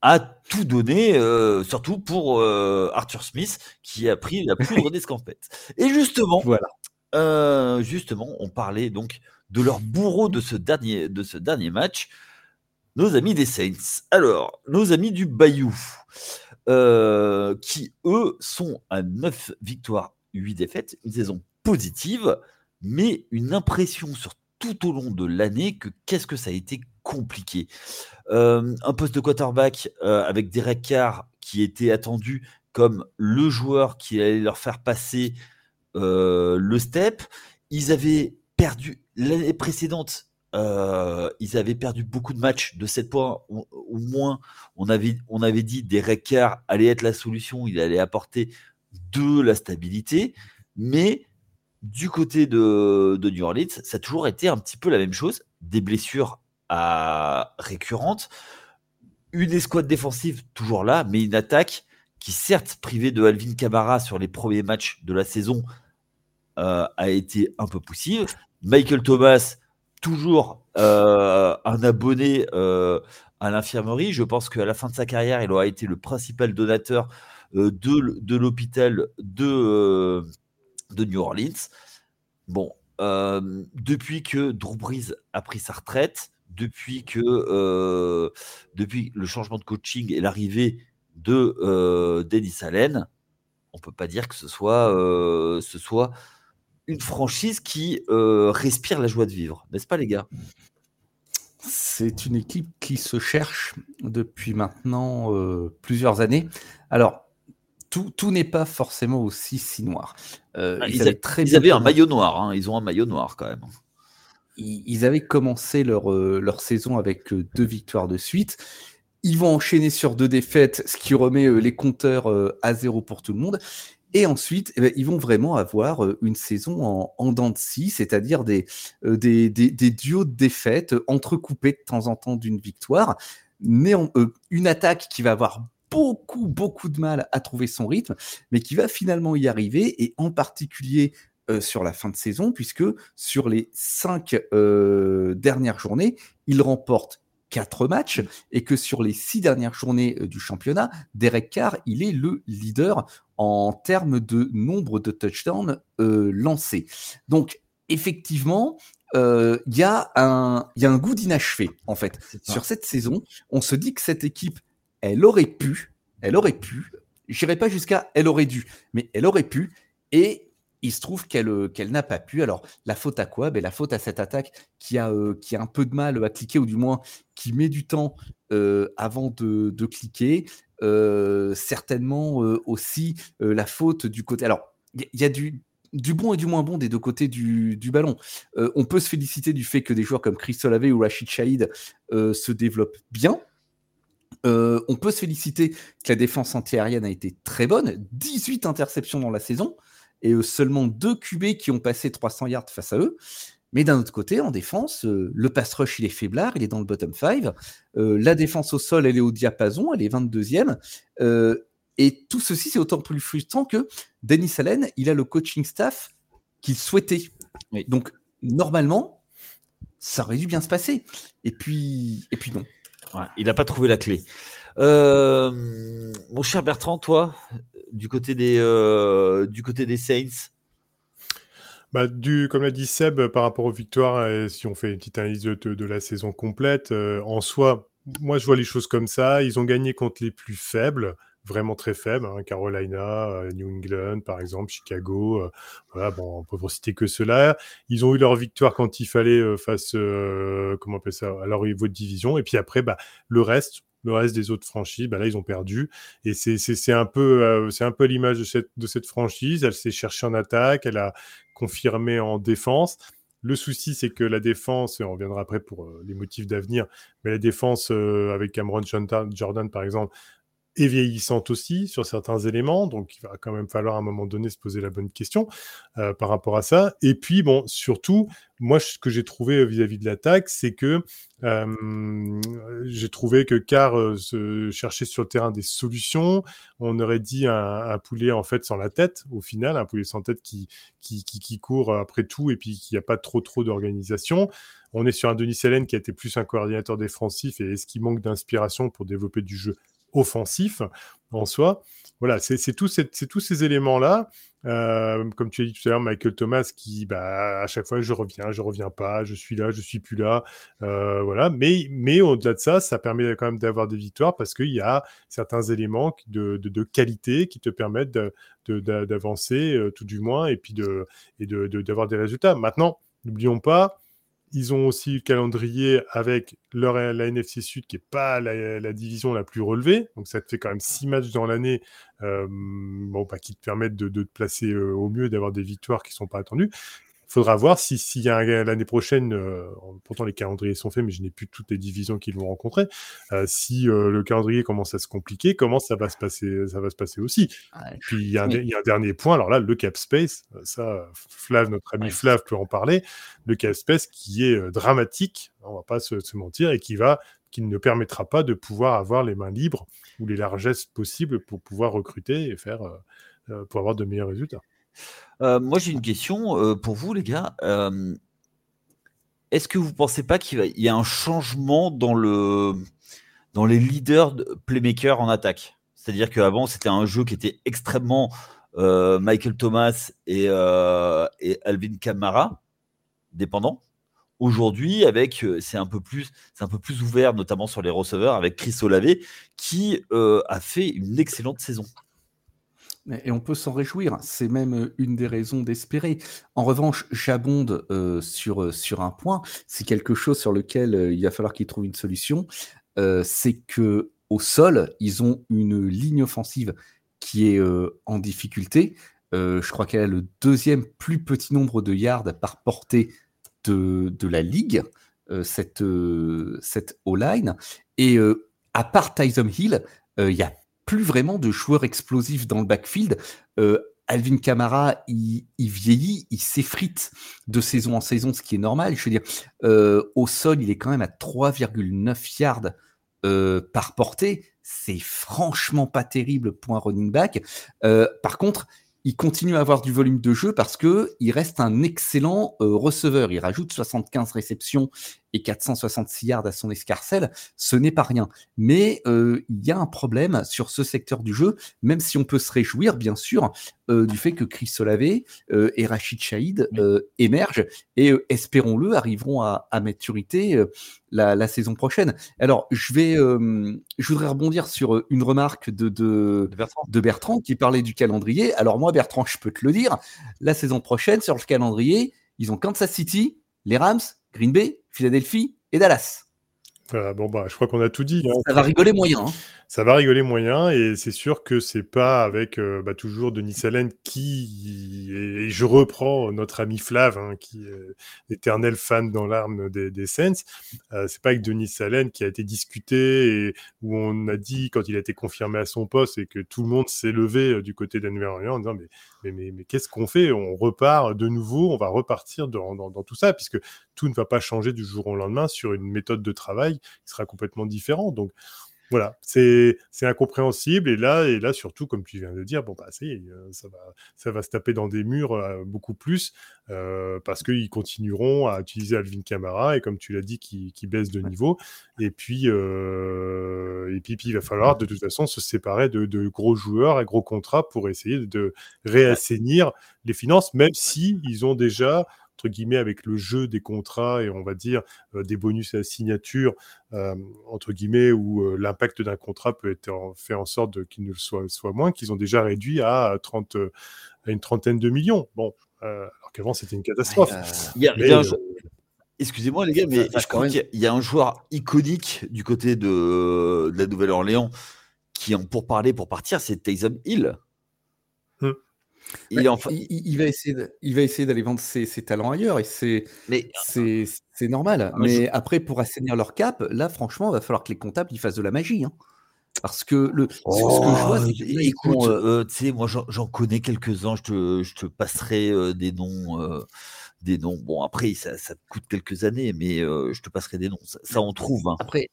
a tout donné, euh, surtout pour euh, Arthur Smith, qui a pris la poudre des scampettes. Et justement, voilà. justement, on parlait donc de leur bourreau de ce dernier, de ce dernier match nos amis des Saints. Alors, nos amis du Bayou, euh, qui eux sont à 9 victoires, 8 défaites, une saison positive, mais une impression sur tout au long de l'année que qu'est-ce que ça a été compliqué. Euh, un poste de quarterback euh, avec Derek Carr qui était attendu comme le joueur qui allait leur faire passer le step. Ils avaient perdu l'année précédente euh, ils avaient perdu beaucoup de matchs de 7 points ou, moins. On avait, on avait dit des Carr allait être la solution, il allait apporter de la stabilité, mais du côté de, New Orleans, ça a toujours été un petit peu la même chose. Des blessures récurrentes, une escouade défensive toujours là, mais une attaque qui, certes, privée de Alvin Kamara sur les premiers matchs de la saison, euh, a été un peu poussive. Michael Thomas, toujours euh, un abonné euh, à l'infirmerie. Je pense qu'à la fin de sa carrière, il aura été le principal donateur de, de l'hôpital de, New Orleans. Bon, depuis que Drew Brees a pris sa retraite, depuis que euh, depuis le changement de coaching et l'arrivée de euh, Dennis Allen, on peut pas dire que euh, ce soit une franchise qui euh, respire la joie de vivre, n'est-ce pas les gars? C'est une équipe qui se cherche depuis maintenant plusieurs années. Alors tout, tout n'est pas forcément aussi si noir. Ah, ils, avaient, très ils avaient un maillot noir, hein. ils ont un maillot noir quand même ils avaient commencé leur, euh, leur saison avec euh, deux victoires de suite. Ils vont enchaîner sur deux défaites, ce qui remet euh, les compteurs à zéro pour tout le monde. Et ensuite, eh ben, ils vont vraiment avoir une saison en, en dents de scie, c'est-à-dire des, des, des, des, duos de défaites entrecoupés de temps en temps d'une victoire. Mais une attaque qui va avoir beaucoup, beaucoup de mal à trouver son rythme, mais qui va finalement y arriver, et en particulier euh, sur la fin de saison, puisque sur les cinq euh, dernières journées, il remporte quatre matchs et que sur les six dernières journées euh, du championnat, Derek Carr, il est le leader en termes de nombre de touchdowns lancés. Donc, effectivement, il y, a un, y a un goût d'inachevé, en fait. Sur cette saison, on se dit que cette équipe, elle aurait pu, elle aurait pu, j'irai pas jusqu'à elle aurait dû, mais elle aurait pu, et il se trouve qu'elle euh, qu'elle n'a pas pu. Alors, la faute à quoi? Ben, La faute à cette attaque qui a, euh, un peu de mal à cliquer, ou du moins qui met du temps euh, avant de, cliquer. certainement aussi la faute du côté. Alors, il y, a du, bon et du moins bon des deux côtés du, du ballon. on peut se féliciter du fait que des joueurs comme Chris Olave ou Rachid Shahid se développent bien. on peut se féliciter que la défense antiaérienne a été très bonne, 18 interceptions dans la saison et seulement deux QB qui ont passé 300 yards face à eux. Mais d'un autre côté, en défense, euh, le pass rush, il est faiblard, il est dans le bottom 5. Euh, la défense au sol, elle est au diapason, elle est 22e. Euh, et tout ceci, c'est autant plus frustrant que Dennis Allen, il a le coaching staff qu'il souhaitait. Donc, normalement, ça aurait dû bien se passer. Et puis, et puis non. il n'a pas trouvé la clé. Mon cher Bertrand, toi, du côté des, euh, Saints? Bah, comme l'a dit Seb, par rapport aux victoires, si on fait une petite analyse de, la saison complète, euh, en soi, moi je vois les choses comme ça. Ils ont gagné contre les plus faibles, vraiment très faibles, hein, Carolina, euh, New England par exemple, Chicago. voilà, bon, on peut vous citer que cela. Ils ont eu leur victoire quand il fallait face, comment on ça, à leur niveau de division. Et puis après, bah, le reste, le reste des autres franchises, bah là, ils ont perdu. Et c'est un peu, euh, c'est un peu l'image de cette, de cette franchise. Elle s'est cherchée en attaque, elle a confirmé en défense. Le souci, c'est que la défense, et on reviendra après pour euh, les motifs d'avenir, mais la défense euh, avec Cameron Jordan, par exemple, est vieillissante aussi sur certains éléments, donc il va quand même falloir à un moment donné se poser la bonne question euh, par rapport à ça. Et puis, bon, surtout, moi, ce que j'ai trouvé vis-à-vis de l'attaque, c'est que euh, j'ai trouvé que Carr euh, se cherchait sur le terrain des solutions. On aurait dit un, poulet en fait sans la tête, au final, un poulet sans tête qui, qui, qui, qui court après tout et puis qui n'a pas trop trop d'organisation. On est sur un Denis Hélène qui a été plus un coordinateur défensif et est-ce qu'il manque d'inspiration pour développer du jeu offensif en soi. Voilà, c'est tous ces éléments-là. Euh, comme tu as dit tout à l'heure, Michael Thomas, qui bah, à chaque fois, je reviens, je reviens pas, je suis là, je suis plus là. Euh, voilà, mais, au-delà de ça, ça permet quand même d'avoir des victoires parce qu'il y a certains éléments de, qualité qui te permettent d'avancer, euh, tout du moins, et puis d'avoir de, de, des résultats. Maintenant, n'oublions pas, ils ont aussi le calendrier avec leur, la NFC Sud qui n'est pas la, division la plus relevée. Donc ça te fait quand même six matchs dans l'année euh, bon, bah, qui te permettent de, te placer euh, au mieux, d'avoir des victoires qui ne sont pas attendues. Faudra voir si l'année prochaine, euh, pourtant les calendriers sont faits, mais je n'ai plus toutes les divisions qu'ils vont rencontrer. Euh, si euh, le calendrier commence à se compliquer, comment ça va se passer Ça va se passer aussi. Puis il y, a un, dernier point. Alors là, le cap space, ça, Flav, notre ami Flav peut en parler. Le cap space qui est dramatique, on va pas se, se mentir, et qui va qui ne permettra pas de pouvoir avoir les mains libres ou les largesses possibles pour pouvoir recruter et faire pour avoir de meilleurs résultats. Euh, moi, j'ai une question euh, pour vous, les gars. Euh, est-ce que vous ne pensez pas qu'il y a un changement dans, le, dans les leaders de playmakers en attaque? C'est-à-dire qu'avant, c'était un jeu qui était extrêmement Michael Thomas et, et Alvin Kamara dépendant. Aujourd'hui, avec c'est un peu plus c'est un peu plus ouvert, notamment sur les receveurs, avec Chris Olave qui a fait une excellente saison. Et on peut s'en réjouir, c'est même euh, une des raisons d'espérer. En revanche, j'abonde euh, sur, euh, sur un point, c'est quelque chose sur lequel il va falloir qu'ils trouvent une solution, c'est que au sol, ils ont une ligne offensive qui est en difficulté. je crois qu'elle a le deuxième plus petit nombre de yards par portée de, de la ligue, cette, cette O-line. Et à part Tyson Hill, il y a plus vraiment de joueurs explosifs dans le backfield. Euh, Alvin Kamara, il, vieillit, il s'effrite de saison en saison, ce qui est normal. Je veux dire, euh, au sol, il est quand même à 3,9 yards euh, par portée. C'est franchement pas terrible pour un running back. par contre, il continue à avoir du volume de jeu parce que il reste un excellent receveur. Il rajoute 75 réceptions et 466 yards à son escarcelle, ce n'est pas rien. Mais euh, il y a un problème sur ce secteur du jeu, même si on peut se réjouir, bien sûr, euh, du fait que Chris Solave euh, et Rachid Shahid émergent et, espérons-le, arriveront à, maturité la, saison prochaine. Alors, je vais, je voudrais rebondir sur une remarque de, de, Bertrand. de Bertrand qui parlait du calendrier. Alors moi, Bertrand, je peux te le dire, la saison prochaine, sur le calendrier, ils ont Kansas City, les Rams, Green Bay, Philadelphie et Dallas. bon, bah, je crois qu'on a tout dit. Hein. Ça va rigoler moyen. Hein ça va rigoler moyen et c'est sûr que c'est pas avec euh, bah, toujours Denis Allen qui et, je reprends notre ami Flav hein, qui est éternel fan dans l'arme des, des Saints euh, c'est pas avec Denis Allen qui a été discuté et où on a dit quand il a été confirmé à son poste et que tout le monde s'est levé euh, du côté d'Anne en disant mais mais, mais, mais qu'est-ce qu'on fait? On repart de nouveau on va repartir dans, dans, dans, tout ça puisque tout ne va pas changer du jour au lendemain sur une méthode de travail qui sera complètement différente. Donc voilà, c'est incompréhensible. Et là, et là, surtout, comme tu viens de dire, bon, bah, ça, euh, ça, va, ça va se taper dans des murs euh, beaucoup plus euh, parce qu'ils continueront à utiliser Alvin Kamara et, comme tu l'as dit, qui, qui, baisse de niveau. Et puis, et puis, il va falloir de toute façon se séparer de, de, gros joueurs et gros contrats pour essayer de réassainir les finances, même si ils ont déjà entre guillemets, avec le jeu des contrats et on va dire euh, des bonus à la signature, euh, entre guillemets, où euh, l'impact d'un contrat peut être fait en sorte qu'il ne le soit, soit moins, qu'ils ont déjà réduit à, 30, à une trentaine de millions. Bon, alors qu'avant, c'était une catastrophe. Excusez-moi les gars, mais je crois qu'il y, a un joueur iconique du côté de, la Nouvelle-Orléans qui en pour parler pour partir, c'est Taysom Hill. Hum. Il, va essayer il va essayer d'aller vendre ses, talents ailleurs et c'est c'est normal. mais après, pour assainir leur cap, là, franchement, il va falloir que les comptables ils fassent de la magie. Hein. Parce que le, ce que je vois, oh, écoute, euh, tu sais, moi j'en connais quelques-uns, je te, je te passerai euh, des noms. Euh, des noms. Bon, après, ça, ça, coûte quelques années, mais je te passerai des noms. Ça, ça on trouve. Hein. Après,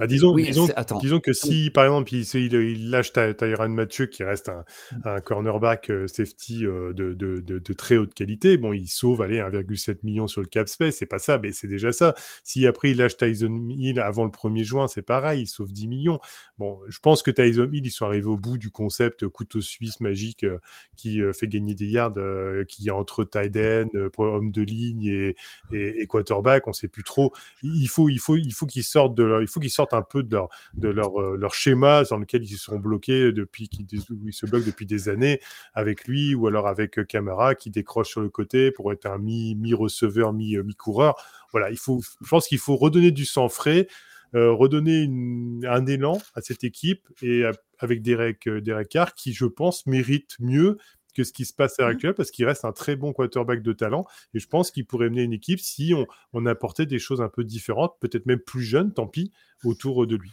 bah, disons, disons, disons, que si, par exemple, il, il, il lâche Tyron Mathieu, qui reste un, mmh. un cornerback euh, safety euh, de, de, de, très haute qualité, bon, il sauve allez, 1,7 million sur le cap space, c'est pas ça, mais c'est déjà ça. Si après il lâche Tyson Hill avant le 1er juin, c'est pareil, il sauve 10 millions. Bon, je pense que Tyson Hill, ils sont arrivés au bout du concept couteau suisse magique euh, qui fait gagner des yards, qui est entre tight end, homme de ligne et, et, quarterback, on sait plus trop. Il faut, il faut, il faut qu'ils sortent de, il faut qu'ils sortent un peu de leur, de leur, euh, leur schéma dans lequel ils se sont bloqués depuis qu'ils ils se bloquent depuis des années avec lui ou alors avec euh, Camara qui décroche sur le côté pour être un mi, mi receveur mi, euh, mi coureur voilà il faut je pense qu'il faut redonner du sang frais redonner un élan à cette équipe et avec Derek, Derek Carr qui je pense mérite mieux que ce qui se passe à l'heure mmh. actuelle parce qu'il reste un très bon quarterback de talent et je pense qu'il pourrait mener une équipe si on, on apportait des choses un peu différentes, peut-être même plus jeunes, tant pis, autour de lui.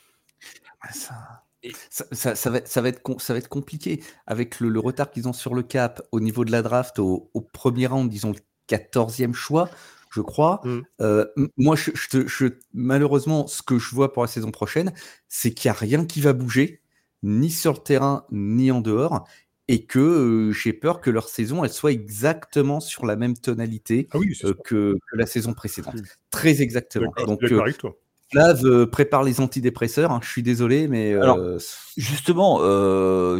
Ah, ça, ça, va, ça, va être, ça va être compliqué avec le, retard qu'ils ont sur le cap au niveau de la draft au, premier round, disons le 14e choix, je crois. Mmh. Euh, moi, je, je, malheureusement, ce que je vois pour la saison prochaine, c'est qu'il n'y a rien qui va bouger, ni sur le terrain, ni en dehors et que euh, j'ai peur que leur saison elle soit exactement sur la même tonalité ah euh, que, la saison précédente. Très exactement. Donc, euh, avec toi. prépare les antidépresseurs. Hein, je suis désolé, mais justement,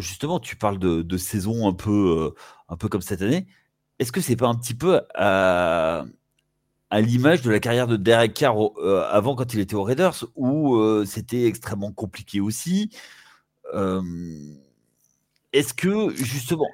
justement, tu parles de, saison un peu, un peu comme cette année. Est-ce que c'est pas un petit peu à, à l'image de la carrière de Derek Carr avant quand il était aux Raiders, où c'était extrêmement compliqué aussi. Est-ce que justement,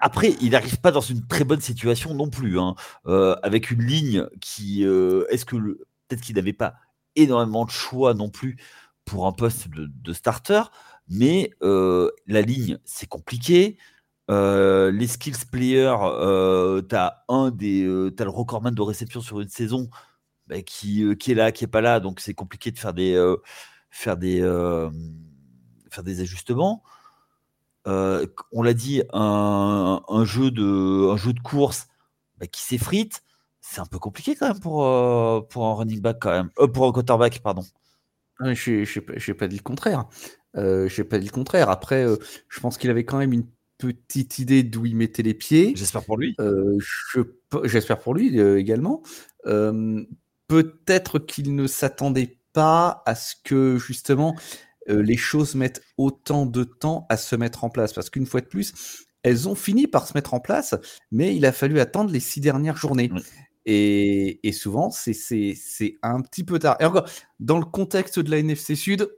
après, il n'arrive pas dans une très bonne situation non plus, hein, euh, avec une ligne qui, euh, est-ce que peut-être qu'il n'avait pas énormément de choix non plus pour un poste de, starter, mais euh, la ligne, c'est compliqué. les skills players, tu as un des, as le recordman de réception sur une saison bah, qui, qui est là, qui est pas là, donc c'est compliqué de faire des, faire des, faire des ajustements. Euh, on l'a dit, un, jeu de, un jeu de course bah, qui s'effrite, c'est un peu compliqué quand même pour, euh, pour un running back quand même, euh, pour un quarterback, pardon. Je n'ai pas dit le contraire. Euh, j'ai pas dit le contraire. Après, je pense qu'il avait quand même une petite idée d'où il mettait les pieds. J'espère pour lui. J'espère pour lui également. Peut-être qu'il ne s'attendait pas à ce que justement euh, les choses mettent autant de temps à se mettre en place. Parce qu'une fois de plus, elles ont fini par se mettre en place, mais il a fallu attendre les six dernières journées. Et, souvent, c'est un petit peu tard. Et encore, dans le contexte de la NFC Sud,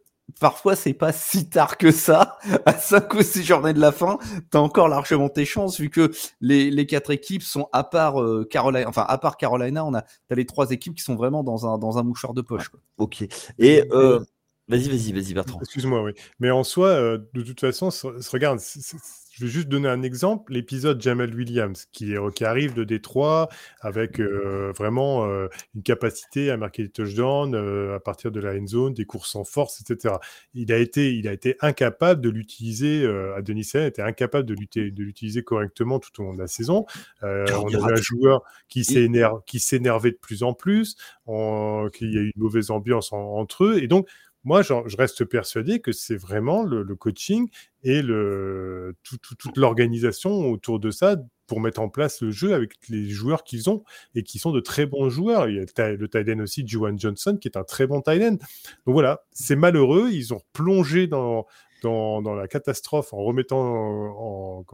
parfois c'est pas si tard que ça. À 5 ou 6 journées de la fin, tu as encore largement tes chances vu que les, quatre équipes sont à part euh, Carolina, enfin à part Carolina, on a as les trois équipes qui sont vraiment dans un, dans un mouchoir de poche. Ok. Et euh, Vas-y, vas-y, vas-y, Bertrand. Excuse-moi, oui. Mais en soi, euh, de toute façon, regarde, je vais juste donner un exemple. L'épisode Jamal Williams, qui, qui arrive de Détroit avec euh, vraiment euh, une capacité à marquer des touchdowns à partir de la end zone, des courses en force, etc. Il a été, il a été incapable de l'utiliser, à Denis était incapable de l'utiliser correctement tout au long de la saison. on a un joueur qui s'énervait de plus en plus, qu'il y a eu une mauvaise ambiance entre eux. Et donc, moi, je reste persuadé que c'est vraiment le, coaching et toute l'organisation autour de ça pour mettre en place le jeu avec les joueurs qu'ils ont et qui sont de très bons joueurs. Il y a le tight aussi, Juwan Johnson, qui est un très bon tight Donc voilà, c'est malheureux. Ils ont plongé dans, la catastrophe en remettant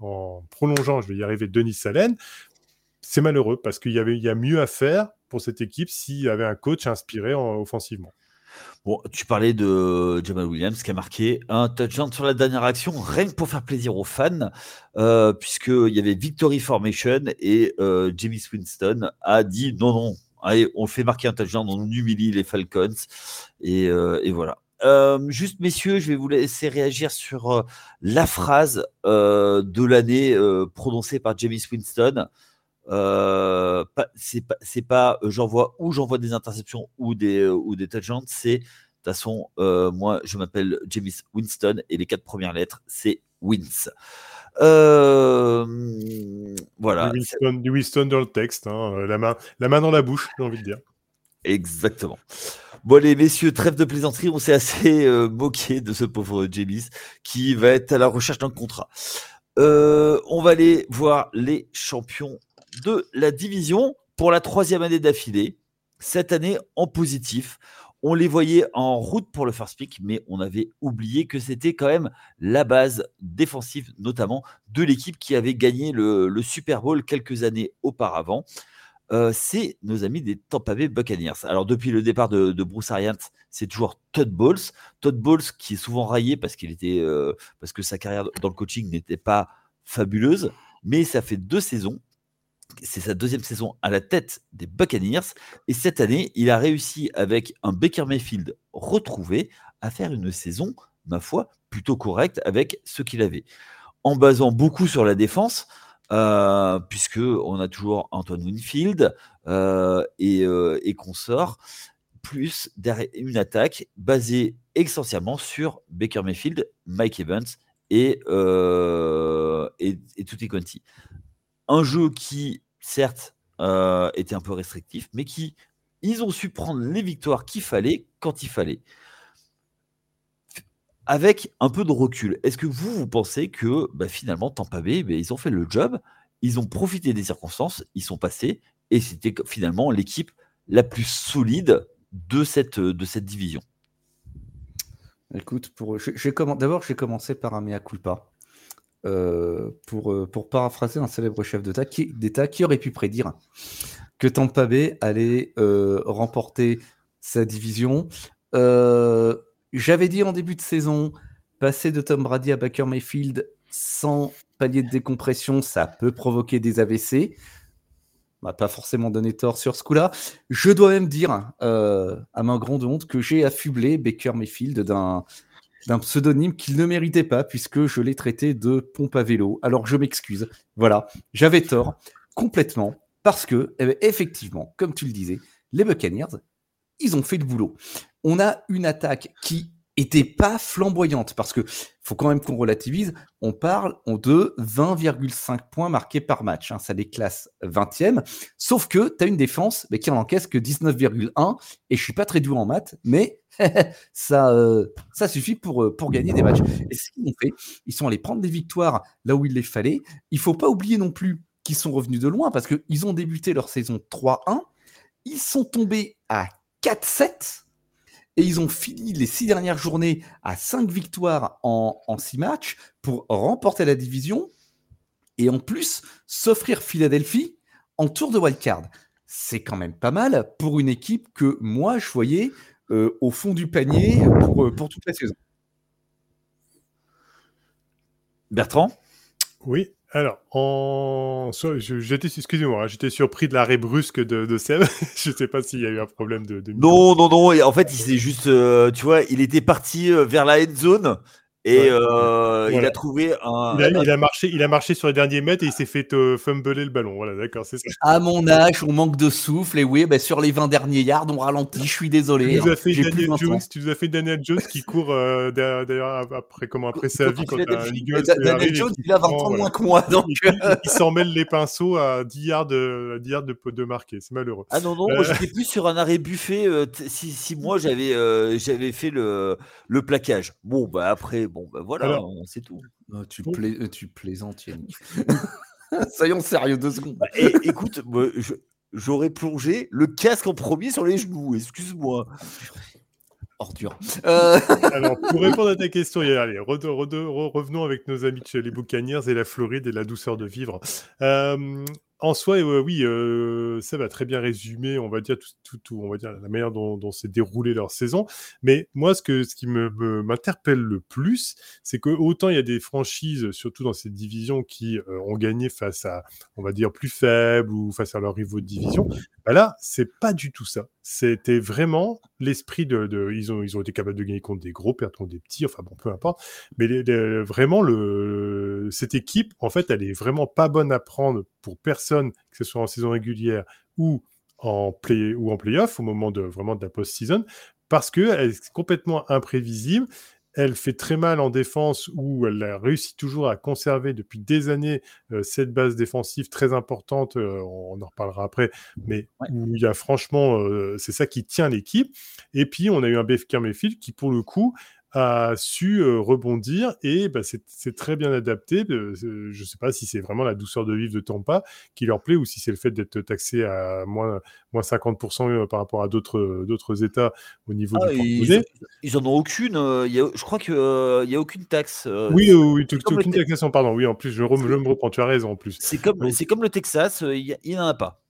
en, prolongeant, je vais y arriver, Denis Salen. C'est malheureux parce qu'il y a mieux à faire pour cette équipe s'il y avait un coach inspiré offensivement. Bon, tu parlais de Jamal Williams qui a marqué un touchdown sur la dernière action, rien que pour faire plaisir aux fans, euh, puisqu'il y avait Victory Formation et euh, Jimmy Winston a dit non, non, on fait marquer un touchdown, on humilie les Falcons. Et, euh, voilà. juste, messieurs, je vais vous laisser réagir sur la phrase de l'année prononcée par Jamie Winston. Euh, c'est pas, euh, j'envoie ou j'envoie des interceptions ou des euh, ou des touchdowns. C'est de toute façon, moi je m'appelle James Winston et les quatre premières lettres c'est Wins. voilà. Du Winston, du Winston, dans le texte, hein, la main, la main dans la bouche, j'ai envie de dire. Exactement. Bon, les messieurs, trêve de plaisanterie, on s'est assez moqué de ce pauvre James qui va être à la recherche d'un contrat. on va aller voir les champions de la division pour la troisième année d'affilée. Cette année en positif. On les voyait en route pour le first pick, mais on avait oublié que c'était quand même la base défensive, notamment de l'équipe qui avait gagné le, Super Bowl quelques années auparavant. Euh, c'est nos amis des Tampa Bay Buccaneers. Alors depuis le départ de, Bruce Arians, c'est toujours Todd Bowles. Todd Bowles qui est souvent raillé euh, parce que sa carrière dans le coaching n'était pas fabuleuse, mais ça fait deux saisons c'est sa deuxième saison à la tête des Buccaneers. Et cette année, il a réussi avec un Baker Mayfield retrouvé à faire une saison, ma foi, plutôt correcte avec ce qu'il avait. en basant beaucoup sur la défense, euh, puisque on a toujours Antoine Winfield euh, et, euh, et consorts, plus une attaque basée essentiellement sur Baker Mayfield, Mike Evans et, et, et Tutti Conti. Un jeu qui, certes, était un peu restrictif, mais qui, ils ont su prendre les victoires qu'il fallait quand il fallait avec un peu de recul, est-ce que vous, vous pensez que bah, finalement, Tampa Bay, bah, ils ont fait le job, ils ont profité des circonstances, ils sont passés, et c'était finalement l'équipe la plus solide de cette, de cette division? Écoute, pour, d'abord, j'ai commencé par un mea culpa. Euh, pour, euh, pour paraphraser un célèbre chef d'État qui, aurait pu prédire que Tampa Bay allait euh, remporter sa division. J'avais dit en début de saison, passer de Tom Brady à Baker Mayfield sans palier de décompression, ça peut provoquer des AVC. M'a pas forcément donné tort sur ce coup-là. Je dois même dire, à ma grande honte, que j'ai affublé Baker Mayfield d'un d'un pseudonyme qu'il ne méritait pas puisque je l'ai traité de pompe à vélo. Alors je m'excuse. Voilà, j'avais tort complètement parce que, eh ben, effectivement, comme tu le disais, les Buccaneers, ils ont fait le boulot. On a une attaque qui était pas flamboyante parce que faut quand même qu'on relativise. On parle de 20,5 points marqués par match. Hein, ça déclasse 20e. Sauf que tu as une défense mais qui en encaisse que 19,1. Et je suis pas très doué en maths, mais ça, euh, ça suffit pour, euh, pour gagner des matchs. Ils sont allés prendre des victoires là où il les fallait. Il faut pas oublier non plus qu'ils sont revenus de loin parce qu'ils ont débuté leur saison 3-1. Ils sont tombés à 4-7 et ils ont fini les six dernières journées à cinq victoires en, en six matchs pour remporter la division et en plus s'offrir Philadelphie en tour de wildcard. C'est quand même pas mal pour une équipe que moi je voyais euh, au fond du panier pour, euh, pour toute la saison. Bertrand? Oui, alors, en... j'étais, excusez-moi, hein, j'étais surpris de l'arrêt brusque de, de Seb. je ne sais pas s'il y a eu un problème de. non, non, non. En fait, il s'est juste, euh, tu vois, il était parti euh, vers la end zone et euh, il a trouvé un. Il a, marché, il a marché sur les derniers mètres et il s'est fait euh, fumbler le ballon. Voilà, d'accord, c'est ça. À mon âge, on manque de souffle et oui, bah, sur les 20 derniers yards, on ralentit. Je suis désolé. Tu nous as fait, Daniel, Jones, tu nous as fait Daniel Jones qui court euh, d'ailleurs après, comment, après sa vie. Quand Daniel Jones, il a 20 ans moins que moi. Donc... il, s'en mêle les pinceaux à 10 yards, de, 10 yards de, de marquer. C'est malheureux. Ah non, non, moi j'étais plus sur un arrêt buffet si, si moi j'avais j'avais fait le, le plaquage. Bon, bah après, bon, bah voilà c'est tout. Oh, tu, euh, tu plaisantes, Yannick. Soyons sérieux deux secondes. Bah, écoute, j'aurais plongé le casque en premier sur les genoux, excuse-moi. Ordure. Euh... Alors, pour répondre à ta question, allez, revenons avec nos amis de chez les Buccaneers et la Floride et la douceur de vivre. Euh, en soi, euh, oui, euh, ça va très bien résumer, on va dire, tout, la manière dont, s'est déroulée leur saison. Mais moi, ce, que, ce qui m'interpelle le plus, c'est que autant il y a des franchises, surtout dans cette division, qui euh, ont gagné face à, on va dire, plus faibles ou face à leurs rivaux de division. Bah là, c'est pas du tout ça. C'était vraiment l'esprit de, ils ont ils ont été capables de gagner contre des gros, perdre contre des petits, enfin bon, peu importe. Mais vraiment le cette équipe, en fait, elle est vraiment pas bonne à prendre pour personne, que ce soit en saison régulière ou en play ou en playoff au moment de vraiment de la post-season, parce que elle est complètement imprévisible elle fait très mal en défense où elle a réussi toujours à conserver depuis des années euh, cette base défensive très importante, euh, on en reparlera après, mais où il y a franchement, euh, c'est ça qui tient l'équipe. Et puis on a eu un Baker Mayfield qui pour le coup a su rebondir et bah, c'est très bien adapté. je ne sais pas si c'est vraiment la douceur de vivre de Tampa qui leur plaît ou si c'est le fait d'être taxé à moins, moins 50% par rapport à d'autres États au niveau ah, du ils, ils en ont aucune. y a, je crois qu'il n'y a aucune taxe. oui, oui, aucune taxation, pardon. Oui, en plus, je, me reprends, tu as raison en plus. C'est comme, comme le Texas, il n'y en a pas.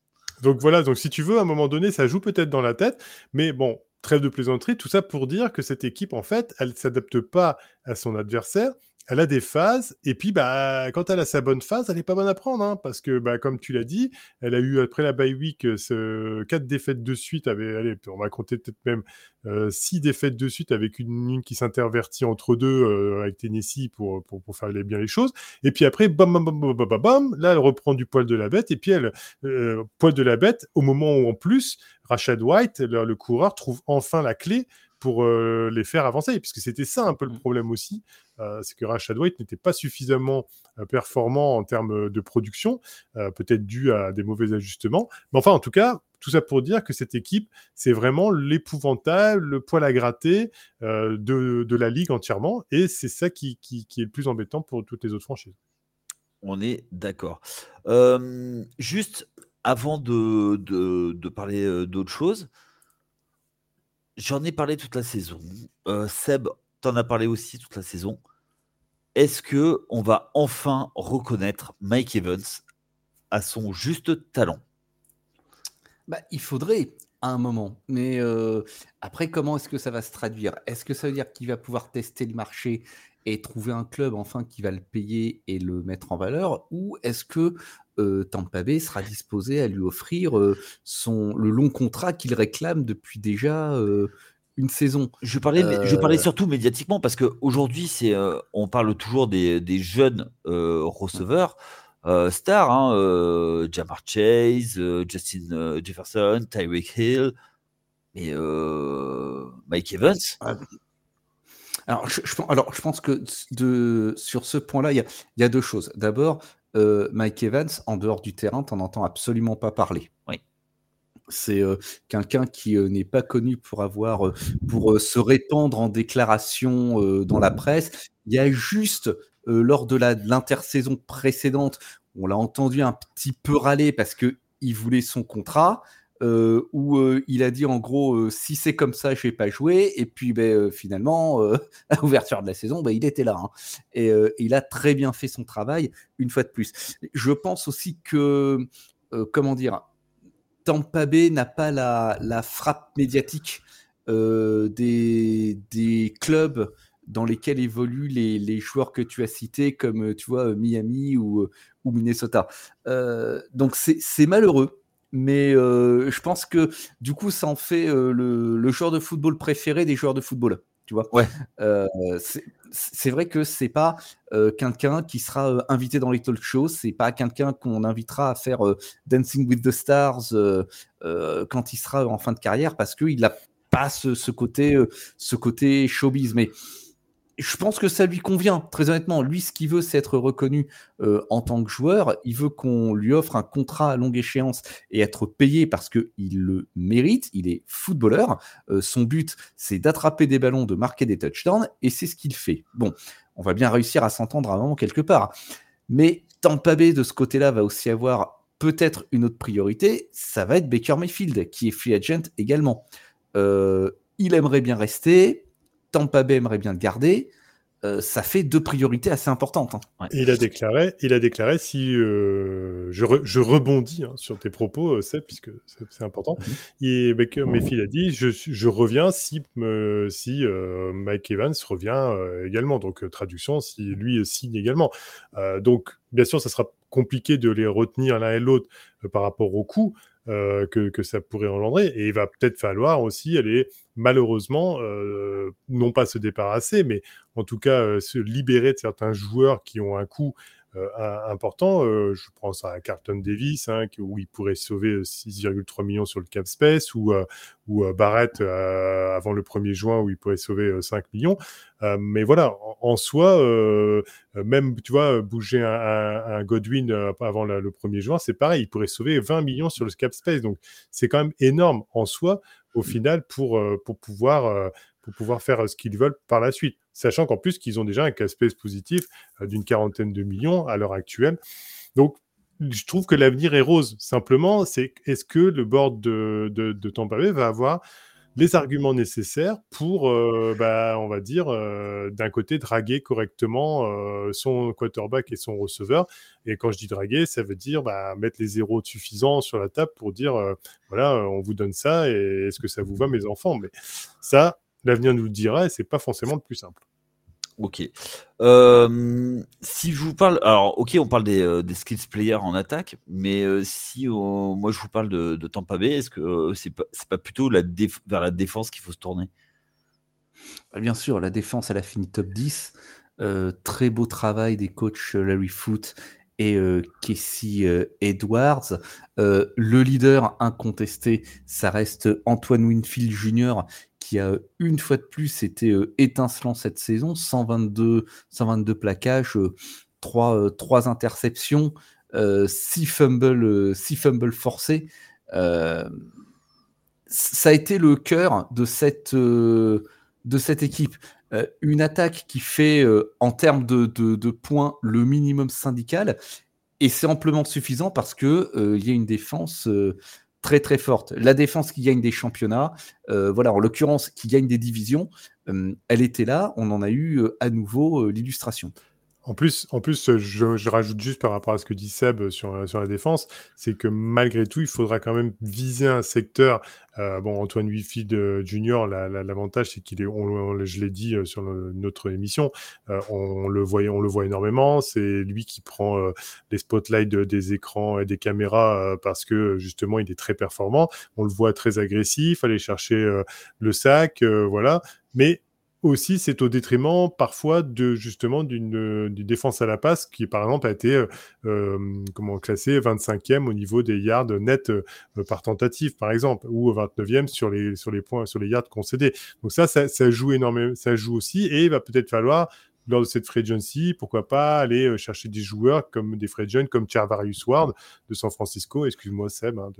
Donc voilà, donc si tu veux, à un moment donné, ça joue peut-être dans la tête, mais bon, trêve de plaisanterie, tout ça pour dire que cette équipe, en fait, elle ne s'adapte pas à son adversaire, elle a des phases, et puis bah, quand elle a sa bonne phase, elle n'est pas bonne à prendre, hein, parce que bah, comme tu l'as dit, elle a eu après la bye week euh, ce, quatre défaites de suite, avec, allez, on va compter peut-être même euh, six défaites de suite avec une, une qui s'intervertit entre deux euh, avec Tennessee pour, pour, pour, faire bien les choses, et puis après, bam, bam, bam, bam, bam, bam, là elle reprend du poil de la bête, et puis elle, euh, poil de la bête, au moment où en plus, Rashad White, le, le coureur, trouve enfin la clé pour euh, les faire avancer, puisque c'était ça un peu le mmh. problème aussi, euh, c'est que Rashad White n'était pas suffisamment euh, performant en termes de production, peut-être dû à des mauvais ajustements, mais enfin en tout cas, tout ça pour dire que cette équipe, c'est vraiment l'épouvantail, le poil à gratter de, de, la ligue entièrement, et c'est ça qui, qui, qui, est le plus embêtant pour toutes les autres franchises. On est d'accord. Euh, juste avant de, de, de parler d'autre chose, J'en ai parlé toute la saison. Euh, Seb, t'en as parlé aussi toute la saison. Est-ce que on va enfin reconnaître Mike Evans à son juste talent? Bah, Il faudrait à un moment. Mais euh, après, comment est-ce que ça va se traduire? Est-ce que ça veut dire qu'il va pouvoir tester le marché et trouver un club enfin qui va le payer et le mettre en valeur? Ou est-ce que euh, Tampa Bay sera disposé à lui offrir euh, son, le long contrat qu'il réclame depuis déjà euh, une saison. Je parlais, je parlais surtout médiatiquement parce qu'aujourd'hui, on parle toujours des, des jeunes receveurs. stars, hein, Jamar Chase, Justin Jefferson, Tyreek Hill, et Mike Evans. Ah. Alors je, alors, je pense que de, sur ce point-là, il y, y a, deux choses. D'abord, euh, Mike Evans, en dehors du terrain, t'en entends absolument pas parler. Oui. C'est euh, quelqu'un qui euh, n'est pas connu pour avoir pour se répandre en déclaration dans la presse. Il y a juste lors de l'intersaison précédente, on l'a entendu un petit peu râler parce que il voulait son contrat. Euh, où euh, il a dit en gros euh, si c'est comme ça, je vais pas jouer. Et puis ben, finalement, à l'ouverture de la saison, ben, il était là. Hein. Et il a très bien fait son travail, une fois de plus. Je pense aussi que, comment dire, Tampa Bay n'a pas la, frappe médiatique des, clubs dans lesquels évoluent les, joueurs que tu as cités, comme tu vois Miami ou Minnesota. donc c'est malheureux mais euh, je pense que du coup, ça en fait euh, le, le, joueur de football préféré des joueurs de football. Tu vois ouais. Euh, c'est vrai que c'est pas quelqu'un qui sera invité dans les talk shows, c'est pas quelqu'un qu'on invitera à faire Dancing with the Stars quand il sera en fin de carrière parce qu'il n'a pas ce, ce côté, ce côté showbiz. Mais je pense que ça lui convient, très honnêtement. Lui, ce qu'il veut, c'est être reconnu euh, en tant que joueur. Il veut qu'on lui offre un contrat à longue échéance et être payé parce qu'il le mérite. Il est footballeur. Euh, son but, c'est d'attraper des ballons, de marquer des touchdowns, et c'est ce qu'il fait. Bon, on va bien réussir à s'entendre à un moment quelque part. Mais Tampa de ce côté-là, va aussi avoir peut-être une autre priorité. Ça va être Baker Mayfield, qui est free agent également. Euh, il aimerait bien rester Tampa Bay aimerait bien le garder. Euh, ça fait deux priorités assez importantes. Hein. Il a déclaré, il a déclaré si euh, je, je, rebondis hein, sur tes propos, euh, Seb, puisque c'est important. Mm Et Baker Mayfield a dit je, je reviens si, si Mike Evans revient également. Donc traduction, si lui signe également. donc bien sûr, ça sera compliqué de les retenir l'un et l'autre par rapport au coût. Euh, que, que, ça pourrait engendrer. Et il va peut-être falloir aussi aller, malheureusement, euh, non pas se débarrasser, mais en tout cas euh, se libérer de certains joueurs qui ont un coût important. Euh, je pense à Carlton Davis, hein, où il pourrait sauver 6,3 millions sur le cap space, ou, ou Barrett avant le 1er juin, où il pourrait sauver 5 millions. mais voilà, en, soi, même, tu vois, bouger un, un, Godwin avant le 1er juin, c'est pareil, il pourrait sauver 20 millions sur le cap space. Donc, c'est quand même énorme en soi, au mmh. final, pour, pour pouvoir pour pouvoir faire ce qu'ils veulent par la suite. Sachant qu'en plus, qu'ils ont déjà un casse positif d'une quarantaine de millions à l'heure actuelle. Donc, je trouve que l'avenir est rose. Simplement, c'est est-ce que le board de, de, de Tampa Bay va avoir les arguments nécessaires pour, euh, bah, on va dire, euh, d'un côté, draguer correctement euh, son quarterback et son receveur? Et quand je dis draguer, ça veut dire bah, mettre les zéros suffisants sur la table pour dire, voilà, on vous donne ça et est-ce que ça vous va, mes enfants? Mais ça, l'avenir nous le dira et c'est pas forcément le plus simple. Ok. si je vous parle, alors ok, on parle des, des skills players en attaque, mais si moi je vous parle de, de Tampa Bay, est-ce que c'est pas, pas plutôt la vers la défense qu'il faut se tourner? Bah, Bien sûr, la défense, elle a fini top 10. très beau travail des coachs Larry Foote et Casey Edwards. le leader incontesté, ça reste Antoine Winfield Jr., qui a une fois de plus été étincelant cette saison, 122, 122 plaquages, 3, 3 interceptions, 6 fumbles, 6 fumbles forcés. ça a été le cœur de cette, de cette équipe. Euh, une attaque qui fait euh, en termes de, points le minimum syndical, et c'est amplement suffisant parce que euh, il y a une défense très très forte. La défense qui gagne des championnats, voilà, en l'occurrence qui gagne des divisions, elle était là. On en a eu à nouveau l'illustration. En plus, en plus je, rajoute juste par rapport à ce que dit Seb sur, sur la défense, c'est que malgré tout, il faudra quand même viser un secteur. Euh, bon, Antoine Wifield euh, Junior, l'avantage, c'est qu'il est, on, je l'ai dit euh, sur notre émission, on, le voit, on le voit énormément. C'est lui qui prend les spotlights des écrans et des caméras parce que justement, il est très performant. On le voit très agressif, aller chercher le sac, voilà. Mais aussi, c'est au détriment parfois de justement d'une défense à la passe qui, par exemple, a été euh, euh comment classée 25e au niveau des yards nets euh, par tentative, par exemple, ou 29e sur les sur les points sur les yards concédés. Donc ça, ça, ça joue énormément, ça joue aussi, et il va peut-être falloir lors de cette free agency, pourquoi pas aller euh, chercher des joueurs comme des free agents comme Charvarius Ward de San Francisco, excuse-moi Seb, hein,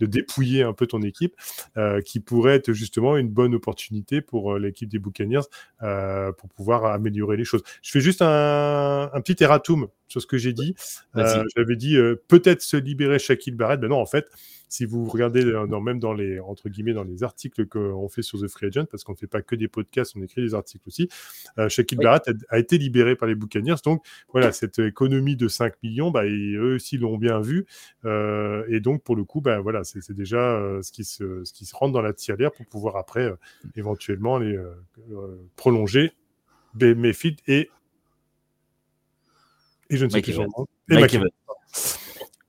de, dépouiller un peu ton équipe, euh, qui pourrait être justement une bonne opportunité pour euh, l'équipe des Buccaneers pour pouvoir améliorer les choses. Je fais juste un petit erratum sur ce que j'ai dit. J'avais dit peut-être se libérer Shaquille Barrett, ben non, en fait, si vous regardez dans, même dans les entre guillemets dans les articles qu'on fait sur The Free Agent, parce qu'on ne fait pas que des podcasts, on écrit des articles aussi. Euh, Shaquille Barrett a, été libéré par les Buccaneers, donc voilà cette économie de 5 millions, bah, eux aussi l'ont bien vu, euh, et donc pour le coup, bah, voilà, c'est déjà euh, ce qui se ce qui se rentre dans la tirelire pour pouvoir après euh, éventuellement les prolonger Mayfield et et je ne sais plus.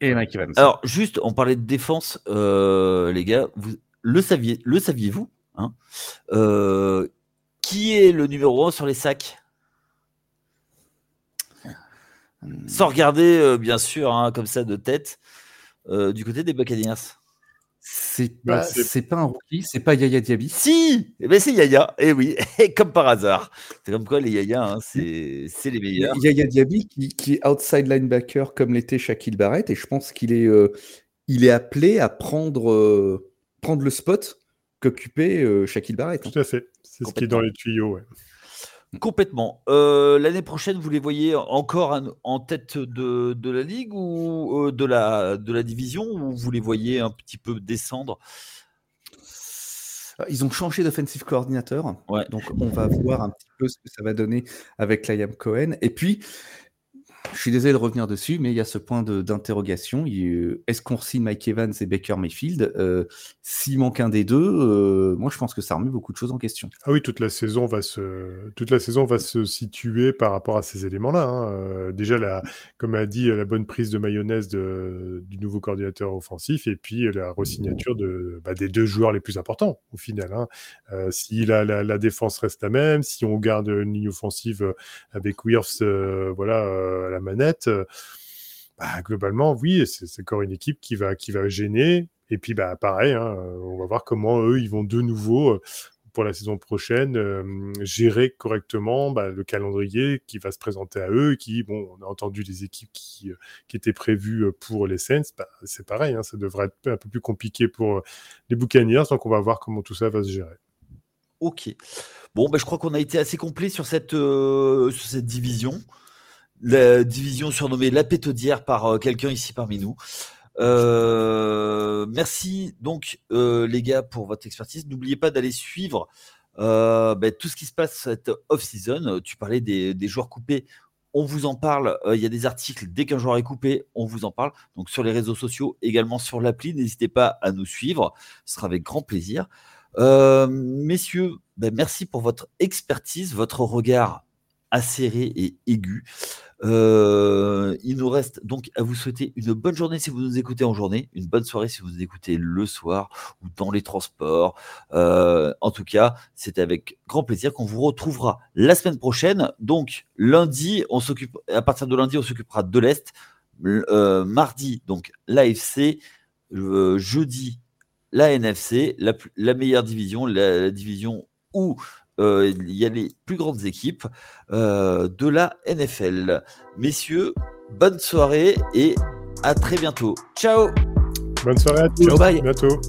Et alors, juste, on parlait de défense, euh, les gars. Vous, le saviez, le saviez-vous hein euh, Qui est le numéro 1 sur les sacs? Sans regarder, euh, bien sûr, hein, comme ça de tête, du côté des Buccaneers. C'est bah, pas, c'est pas un rookie, c'est pas Yaya Diaby. Si, eh ben c'est Yaya, et eh oui, comme par hasard. C'est comme quoi les Yaya, hein, c'est, les meilleurs. Yaya Diaby qui, est outside linebacker comme l'était Shaquille Barrett, et je pense qu'il est, euh, il est appelé à prendre, euh, prendre le spot qu'occupait euh, Shaquille Barrett. Hein. Tout à fait, c'est ce qui est dans les tuyaux. Ouais. Complètement. Euh, l'année prochaine, vous les voyez encore en tête de, la ligue ou euh, de, la, de la division ou vous les voyez un petit peu descendre? Ah, Ils ont changé d'offensive coordinateur. Donc, on va voir un petit peu ce que ça va donner avec Liam Cohen. Et puis, je suis désolé de revenir dessus, mais il y a ce point d'interrogation. Est-ce qu'on signe Mike Evans et Baker Mayfield? Euh, S'il manque un des deux, euh, moi je pense que ça remet beaucoup de choses en question. Ah oui, toute la saison va se, toute la saison va se situer par rapport à ces éléments-là. Hein. Euh, déjà, la, comme a dit, la bonne prise de mayonnaise de, du nouveau coordinateur offensif et puis la resignature de, bah, des deux joueurs les plus importants au final. Hein. si la, la, défense reste la même, si on garde une ligne offensive avec Wirfs, voilà la manette, euh, bah, globalement, oui, c'est encore une équipe qui va, qui va gêner. Et puis, bah, pareil, hein, euh, on va voir comment eux, ils vont de nouveau, euh, pour la saison prochaine, gérer correctement bah, le calendrier qui va se présenter à eux. Qui, bon, on a entendu des équipes qui, qui étaient prévues pour les Saints. Bah, c'est pareil, hein, ça devrait être un peu plus compliqué pour les Buccaneers. Donc, on va voir comment tout ça va se gérer. Ok. Bon, je crois qu'on a été assez complet sur cette, sur cette division la division surnommée La Pétodière par euh, quelqu'un ici parmi nous. Euh, merci donc euh, les gars pour votre expertise. N'oubliez pas d'aller suivre ben, tout ce qui se passe cette off-season. Tu parlais des, joueurs coupés. On vous en parle. Il y a des articles. Dès qu'un joueur est coupé, on vous en parle. Donc sur les réseaux sociaux, également sur l'appli. N'hésitez pas à nous suivre. Ce sera avec grand plaisir. messieurs, ben, merci pour votre expertise, votre regard acéré et aigu. Euh, il nous reste donc à vous souhaiter une bonne journée si vous nous écoutez en journée, une bonne soirée si vous nous écoutez le soir ou dans les transports. Euh, en tout cas, c'est avec grand plaisir qu'on vous retrouvera la semaine prochaine. Donc lundi, on s'occupe à partir de lundi, on s'occupera de l'est. Euh, mardi, donc l'AFC. jeudi, la NFC, la, meilleure division, la division où il y a les plus grandes équipes euh, de la NFL. Messieurs, bonne soirée et à très bientôt. Ciao Bonne soirée à tous. Ciao, bye. bientôt.